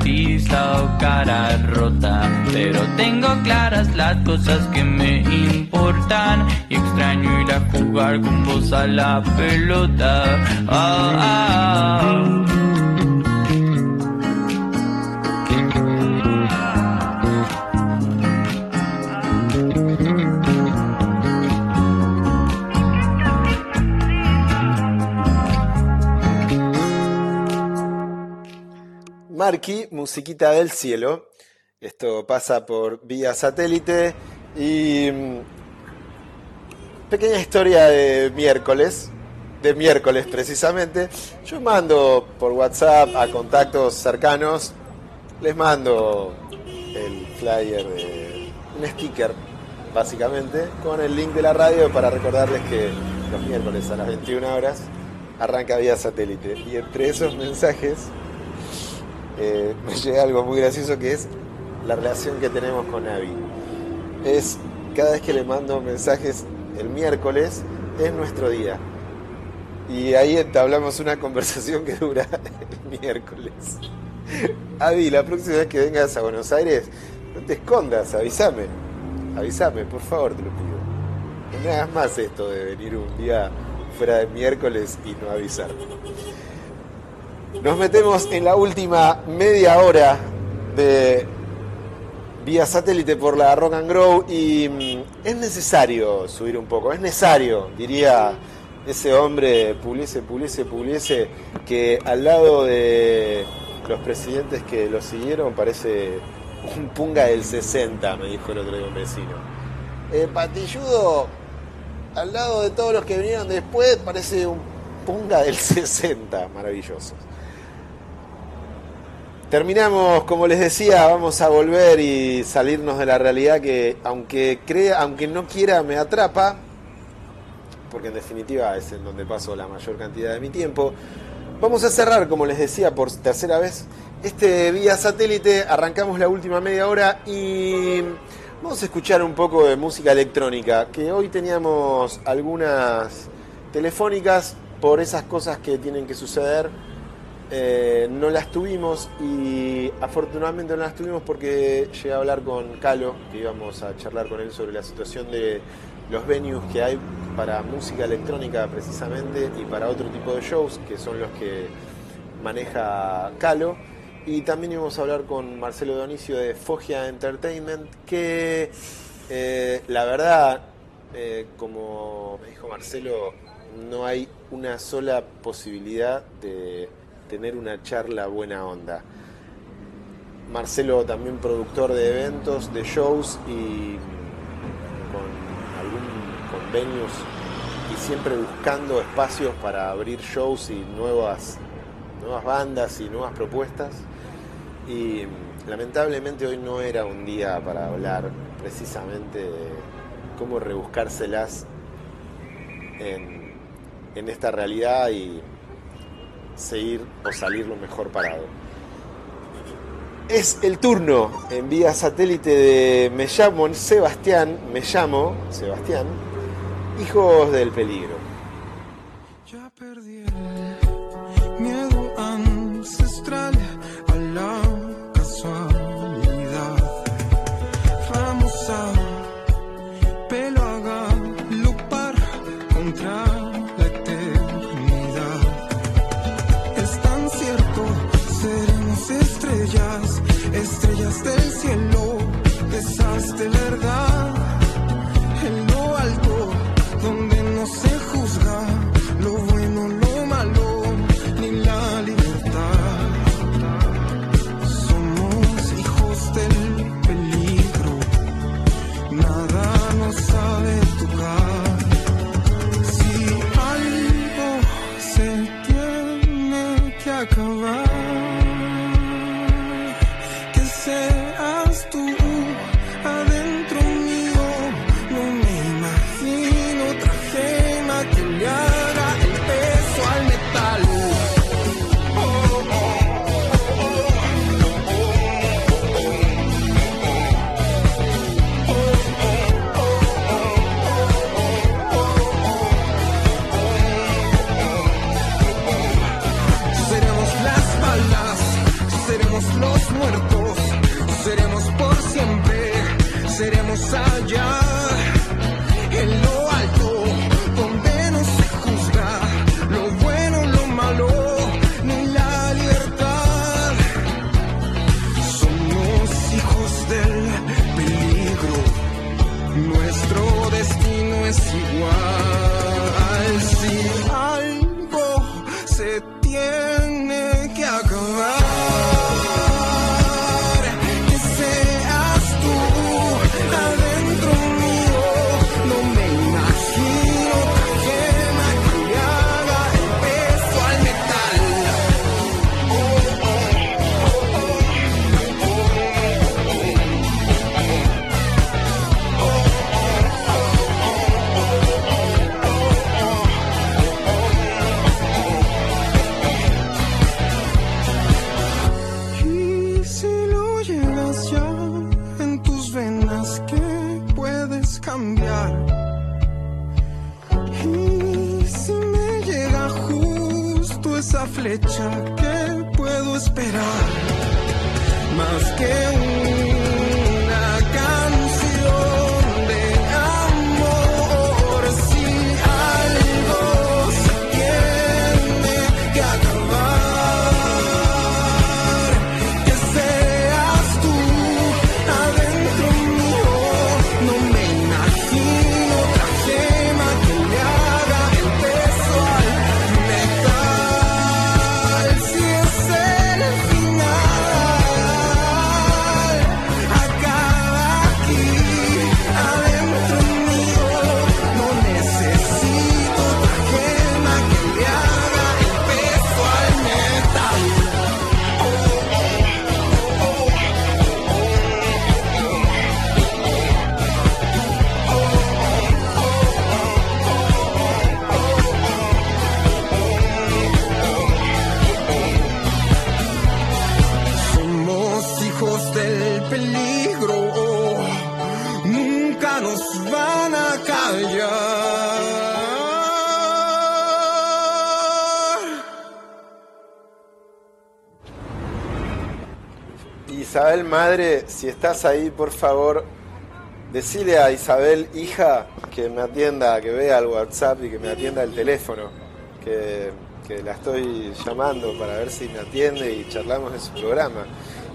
Artista o cara rota, pero tengo claras las cosas que me importan y extraño ir a jugar con vos a la pelota. Ah, ah, ah. Marky, musiquita del cielo. Esto pasa por vía satélite y mm, pequeña historia de miércoles, de miércoles precisamente. Yo mando por WhatsApp a contactos cercanos, les mando el flyer de un sticker, básicamente, con el link de la radio para recordarles que los miércoles a las 21 horas arranca vía satélite. Y entre esos mensajes eh, me llega algo muy gracioso que es la relación que tenemos con Abby. Es cada vez que le mando mensajes el miércoles, es nuestro día. Y ahí entablamos una conversación que dura el miércoles. Abby, la próxima vez que vengas a Buenos Aires, no te escondas, avísame. Avísame, por favor, te lo pido. No me hagas más esto de venir un día fuera de miércoles y no avisar. Nos metemos en la última media hora de vía satélite por la Rock and Grow y mm, es necesario subir un poco, es necesario, diría ese hombre Puliese, Puliese, Puliese, que al lado de los presidentes que lo siguieron parece un punga del 60, me dijo el otro día un vecino. Eh, patilludo, al lado de todos los que vinieron después, parece un punga del 60, maravilloso. Terminamos, como les decía, vamos a volver y salirnos de la realidad que aunque crea, aunque no quiera, me atrapa, porque en definitiva es en donde paso la mayor cantidad de mi tiempo. Vamos a cerrar, como les decía, por tercera vez, este vía satélite, arrancamos la última media hora y vamos a escuchar un poco de música electrónica, que hoy teníamos algunas telefónicas por esas cosas que tienen que suceder eh, no las tuvimos y afortunadamente no las tuvimos porque llegué a hablar con Calo, que íbamos a charlar con él sobre la situación de los venues que hay para música electrónica precisamente y para otro tipo de shows que son los que maneja Calo. Y también íbamos a hablar con Marcelo Donicio de Fogia Entertainment, que eh, la verdad, eh, como me dijo Marcelo, no hay una sola posibilidad de tener una charla buena onda. Marcelo también productor de eventos, de shows y con algún convenios y siempre buscando espacios para abrir shows y nuevas, nuevas bandas y nuevas propuestas. Y lamentablemente hoy no era un día para hablar precisamente de cómo rebuscárselas en, en esta realidad y seguir o salir lo mejor parado. Es el turno en vía satélite de Me llamo Sebastián, me llamo Sebastián, Hijos del Peligro. Madre, si estás ahí, por favor, decile a Isabel hija que me atienda, que vea el WhatsApp y que me atienda el teléfono, que, que la estoy llamando para ver si me atiende y charlamos de su programa.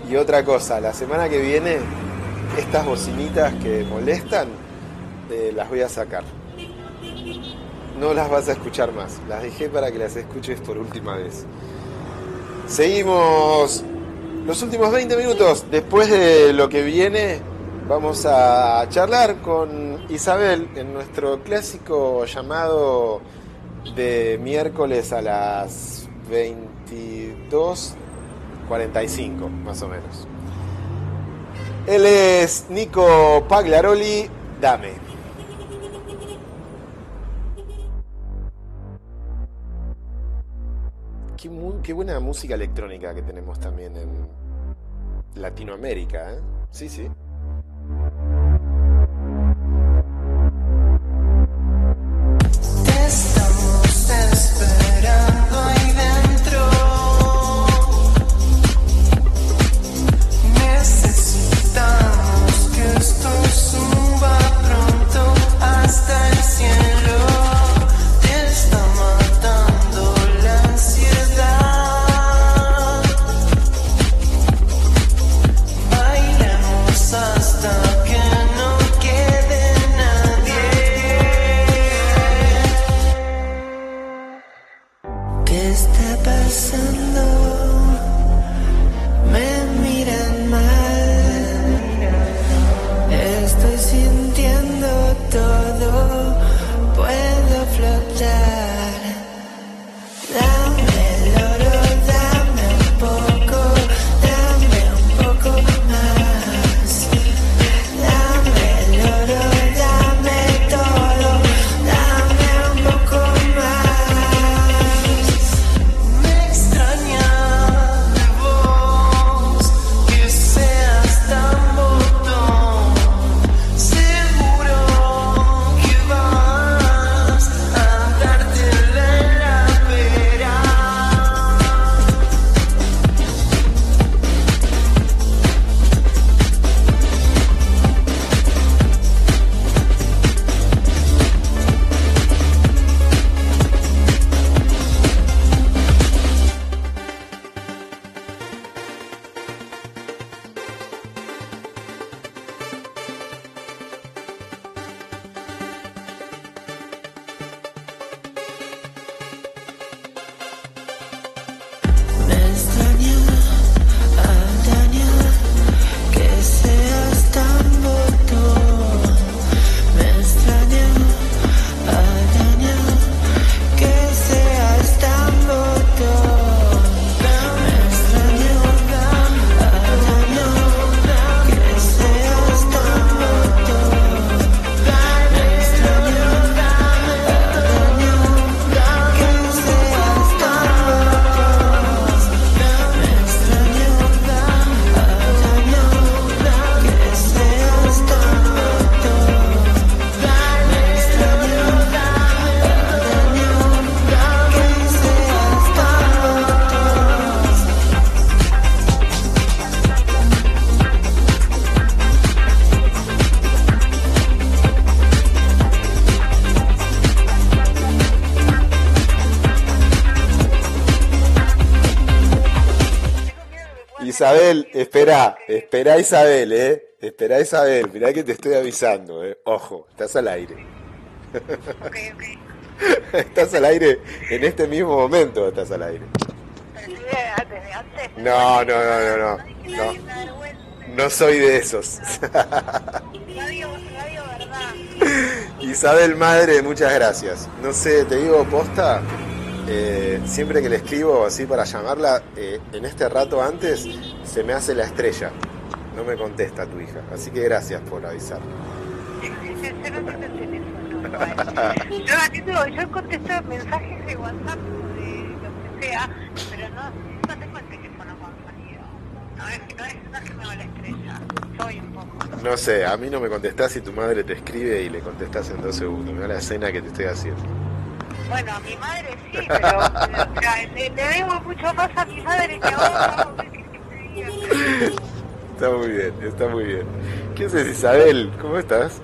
Y otra cosa, la semana que viene, estas bocinitas que molestan, eh, las voy a sacar. No las vas a escuchar más, las dejé para que las escuches por última vez. Seguimos los últimos 20 minutos. Después de lo que viene, vamos a charlar con Isabel en nuestro clásico llamado de miércoles a las 22.45, más o menos. Él es Nico Pagliaroli, dame. Qué, buena música electrónica que tenemos también en Latinoamérica, ¿eh? Sí, sí. Espera, espera Isabel, eh. Espera Isabel, mirá que te estoy avisando, eh. Ojo, estás al aire. <laughs> estás al aire en este mismo momento, estás al aire. No, no, no, no, no. No, no soy de esos. <laughs> Isabel Madre, muchas gracias. No sé, te digo posta, eh, siempre que le escribo así para llamarla, eh, en este rato antes se me hace la estrella. No me contesta tu hija. Así que gracias por avisar. Yo atiendo, yo contesto mensajes de WhatsApp, de lo que sea, pero no, no tengo el teléfono con sonido. No es, no es, no es que me va la estrella, soy un poco. No sé, a mí no me contestás si tu madre te escribe y le contestás en dos segundos. Mira la escena que te estoy haciendo. Bueno, a mi madre sí, pero, o sea, le, le debo mucho más a mi madre que a vos. Está muy bien, está muy bien. ¿Qué haces, Isabel? ¿Cómo estás?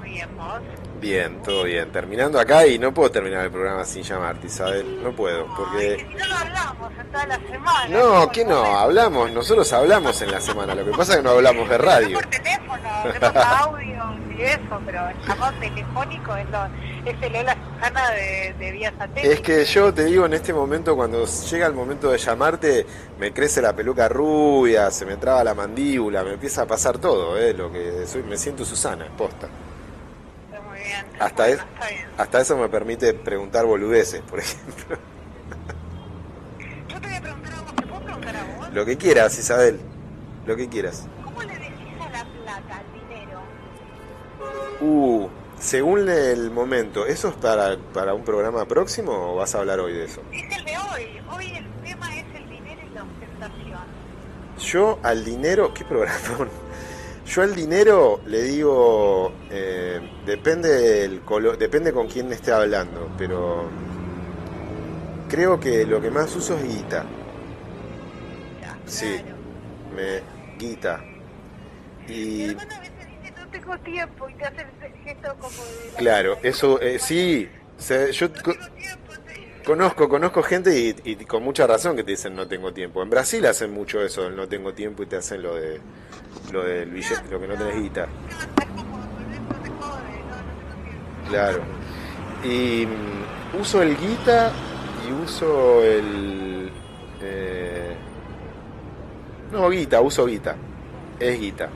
Muy bien, vos. Bien, todo bien. Terminando acá y no puedo terminar el programa sin llamarte, Isabel. No puedo, porque... No lo hablamos en toda la semana. No, que no, hablamos, nosotros hablamos en la semana, lo que pasa es que no hablamos de radio. Por teléfono, audio eso, pero el llamado telefónico es, lo, es el hola Susana de, de vía satélite. Es que yo te digo, en este momento, cuando llega el momento de llamarte, me crece la peluca rubia, se me traba la mandíbula, me empieza a pasar todo, ¿eh? Lo que soy, me siento Susana, posta. Muy bien. Hasta, es- hasta eso me permite preguntar boludeces, por ejemplo. <laughs> Yo te voy a preguntar a vos, ¿te puedo preguntar a vos? Lo que quieras, Isabel. Lo que quieras. ¿Cómo le decís a la plata? Uh, según el momento, ¿eso es para, para un programa próximo o vas a hablar hoy de eso? Es el de hoy. Hoy el tema es el dinero y la ostentación. Yo al dinero, ¿qué programa? <laughs> Yo al dinero le digo, eh, depende del color, depende con quién esté hablando, pero creo que lo que más uso es guita. Sí, me guita. Y No tengo tiempo y te hace el gesto como de... claro, eso eh, sí, yo co- conozco, conozco gente y, y con mucha razón que te dicen no tengo tiempo. En Brasil hacen mucho eso, del no tengo tiempo y te hacen lo de lo del billete, lo que no tenés guita. Claro. Y mm, uso el guita y uso el eh, no guita, uso guita. Es guita.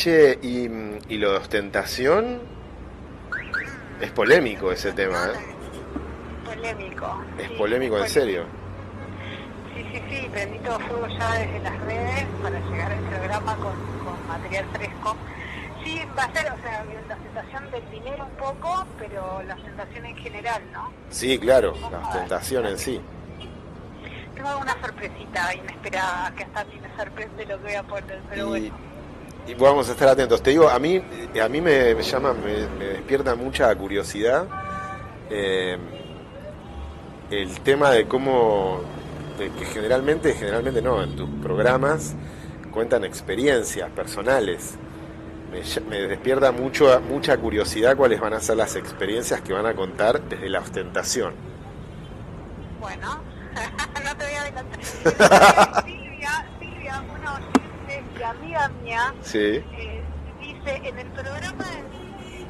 Che, y, y lo de ostentación es polémico ese tema, ¿eh? Polémico. Es sí, polémico en serio. Sí, sí, sí, prendí todo fuego ya desde las redes para llegar al programa con, con material fresco. Sí, va a ser, o sea, la ostentación del dinero un poco, pero la ostentación en general, ¿no? Sí, claro, la ostentación en sí. Tengo una sorpresita inesperada que hasta a mí me sorprende lo que voy a poner, pero Y, bueno. Y vamos a estar atentos. Te digo, a mí, a mí me, me llama, me, me despierta mucha curiosidad eh, el tema de cómo, de que generalmente, generalmente no, en tus programas cuentan experiencias personales. Me despierta mucho, mucha curiosidad cuáles van a ser las experiencias que van a contar desde la ostentación. Bueno, <laughs> no te voy a adelantar. <laughs> y amiga mía, Sí. eh, dice, en el programa eh,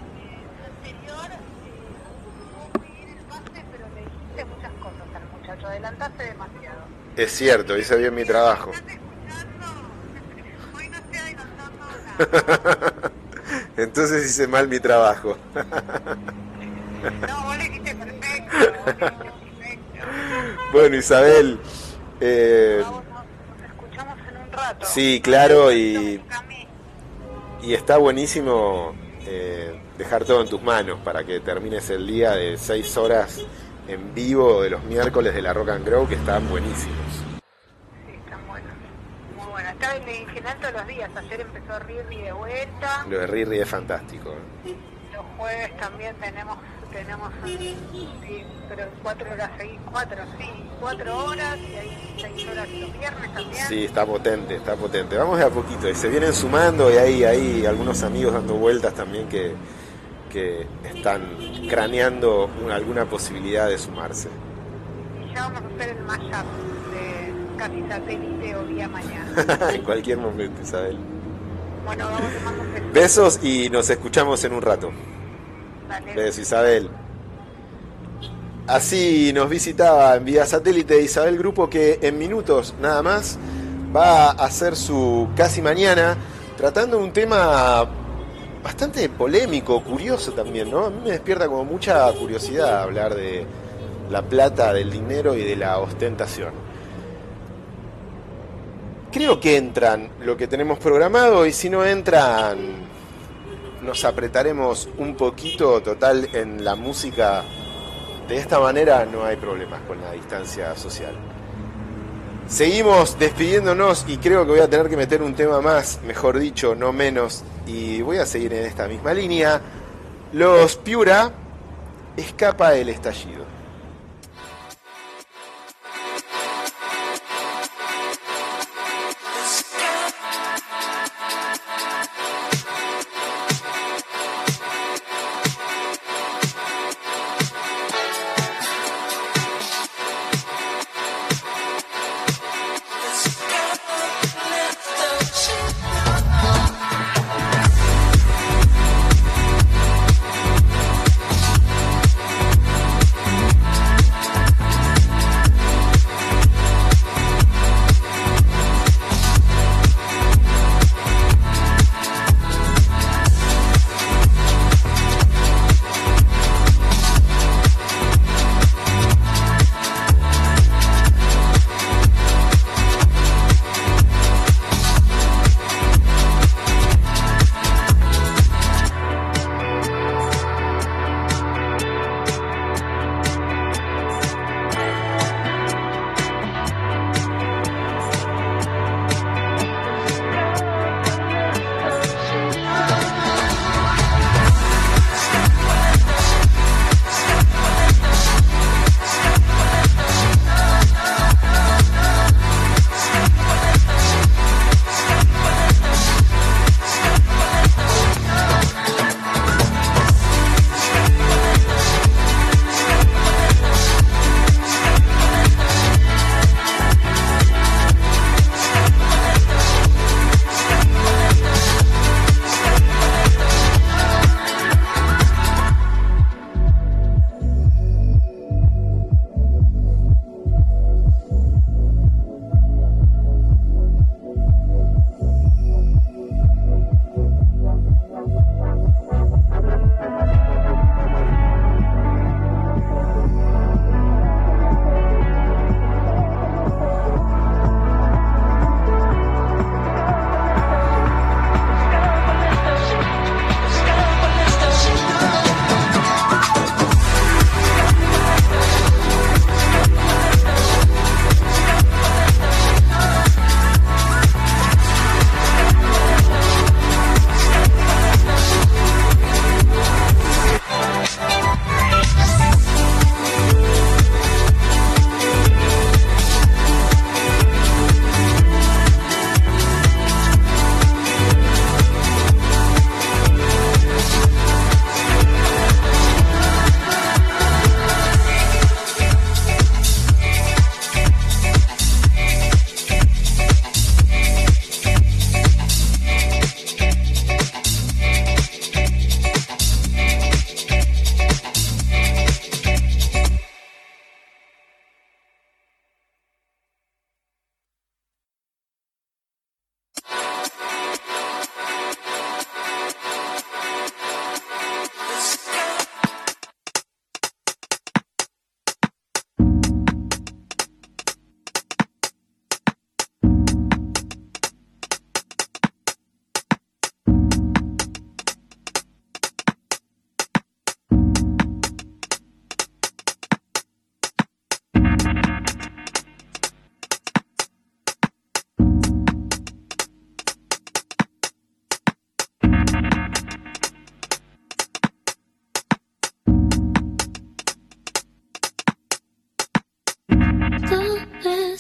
anterior eh, el pase, pero le dijiste muchas cosas al muchacho, adelantaste demasiado. Es cierto, hice bien mi trabajo. <laughs> <laughs> Entonces hice mal mi trabajo. No, vos le dijiste perfecto, vos le dijiste perfecto. Bueno, Isabel, eh, un rato. sí, claro, y, y está buenísimo eh, dejar todo en tus manos para que termines el día de seis horas en vivo de los miércoles de la Rock and Grow, que están buenísimos. Muy bueno, está en, general todos los días. Ayer empezó Riri de vuelta. Lo de Riri es fantástico. ¿eh? Los jueves también tenemos, tenemos sí, pero cuatro horas seguidas, cuatro, sí, cuatro horas y hay seis horas los viernes también. Sí, está potente, está potente. Vamos de a poquito. Y se vienen sumando y hay, hay algunos amigos dando vueltas también que, que están craneando una- alguna posibilidad de sumarse. Y ya vamos a hacer el mashup de casi satélite o día mañana. <laughs> en cualquier momento, Isabel. Bueno, vamos a. Besos y nos escuchamos en un rato. Besos, Isabel. Así nos visitaba en vía satélite Isabel Grupo que en minutos nada más va a hacer su casi mañana tratando un tema bastante polémico, curioso también, ¿no? A mí me despierta como mucha curiosidad hablar de la plata, del dinero y de la ostentación. Creo que entran lo que tenemos programado y si no entran nos apretaremos un poquito total en la música. De esta manera no hay problemas con la distancia social. Seguimos despidiéndonos y creo que voy a tener que meter un tema más, mejor dicho, no menos, y voy a seguir en esta misma línea. Los Piura escapa el estallido.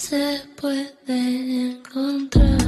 Se pueden encontrar.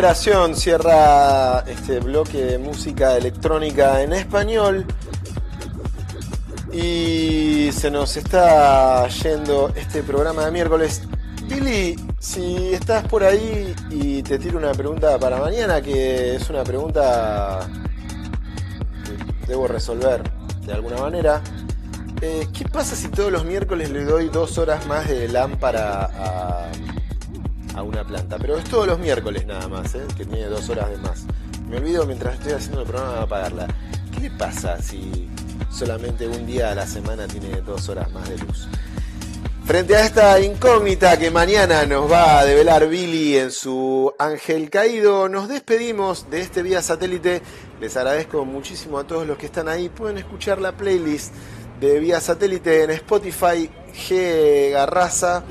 Liberación cierra este bloque de música electrónica en español. Y se nos está yendo este programa de miércoles. Billy, si estás por ahí y te tiro una pregunta para mañana, que es una pregunta que debo resolver de alguna manera. Eh, ¿Qué pasa si todos los miércoles le doy dos horas más de lámpara a, planta? Pero es todos los miércoles nada más, ¿eh? que tiene dos horas de más. Me olvido mientras estoy haciendo el programa de apagarla. ¿Qué le pasa si solamente un día a la semana tiene dos horas más de luz? Frente a esta incógnita que mañana nos va a develar Billy en su Ángel Caído, nos despedimos de este vía satélite. Les agradezco muchísimo a todos los que están ahí. Pueden escuchar la playlist de vía satélite en Spotify, G Garraza,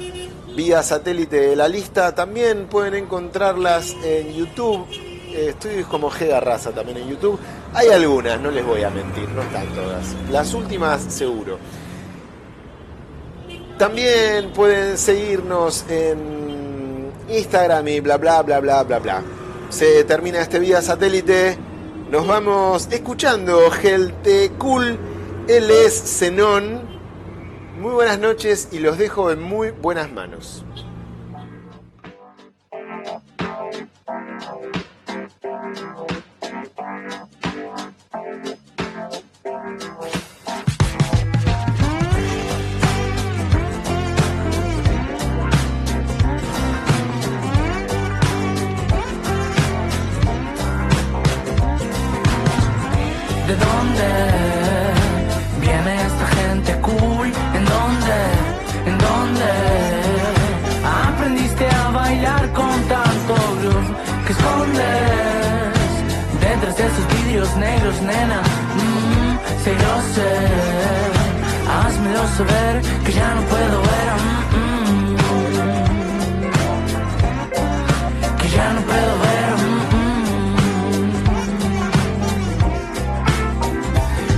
vía satélite de la lista. También pueden encontrarlas en YouTube. Eh, Estoy como G Garraza también en YouTube. Hay algunas, no les voy a mentir, no están todas. Las últimas seguro. También pueden seguirnos en Instagram y bla bla bla bla bla bla. Se termina este vía satélite. Nos vamos escuchando Gelte Cool. Él es Zenón. Muy buenas noches y los dejo en muy buenas manos. Nena. Mm, sí, lo sé. Házmelo saber que ya no puedo ver. mm, mm. Que ya no puedo ver. mm,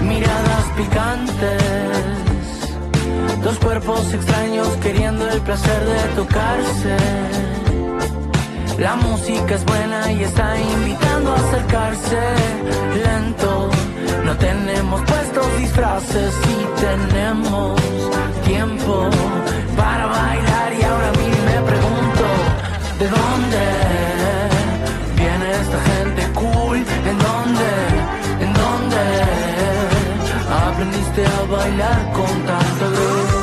mm. Miradas picantes, dos cuerpos extraños queriendo el placer de tocarse. La música es buena y está invitando a acercarse lento. No tenemos puestos disfraces y tenemos tiempo para bailar. Y ahora a mí me pregunto de dónde viene esta gente cool, en dónde, en dónde aprendiste a bailar con tan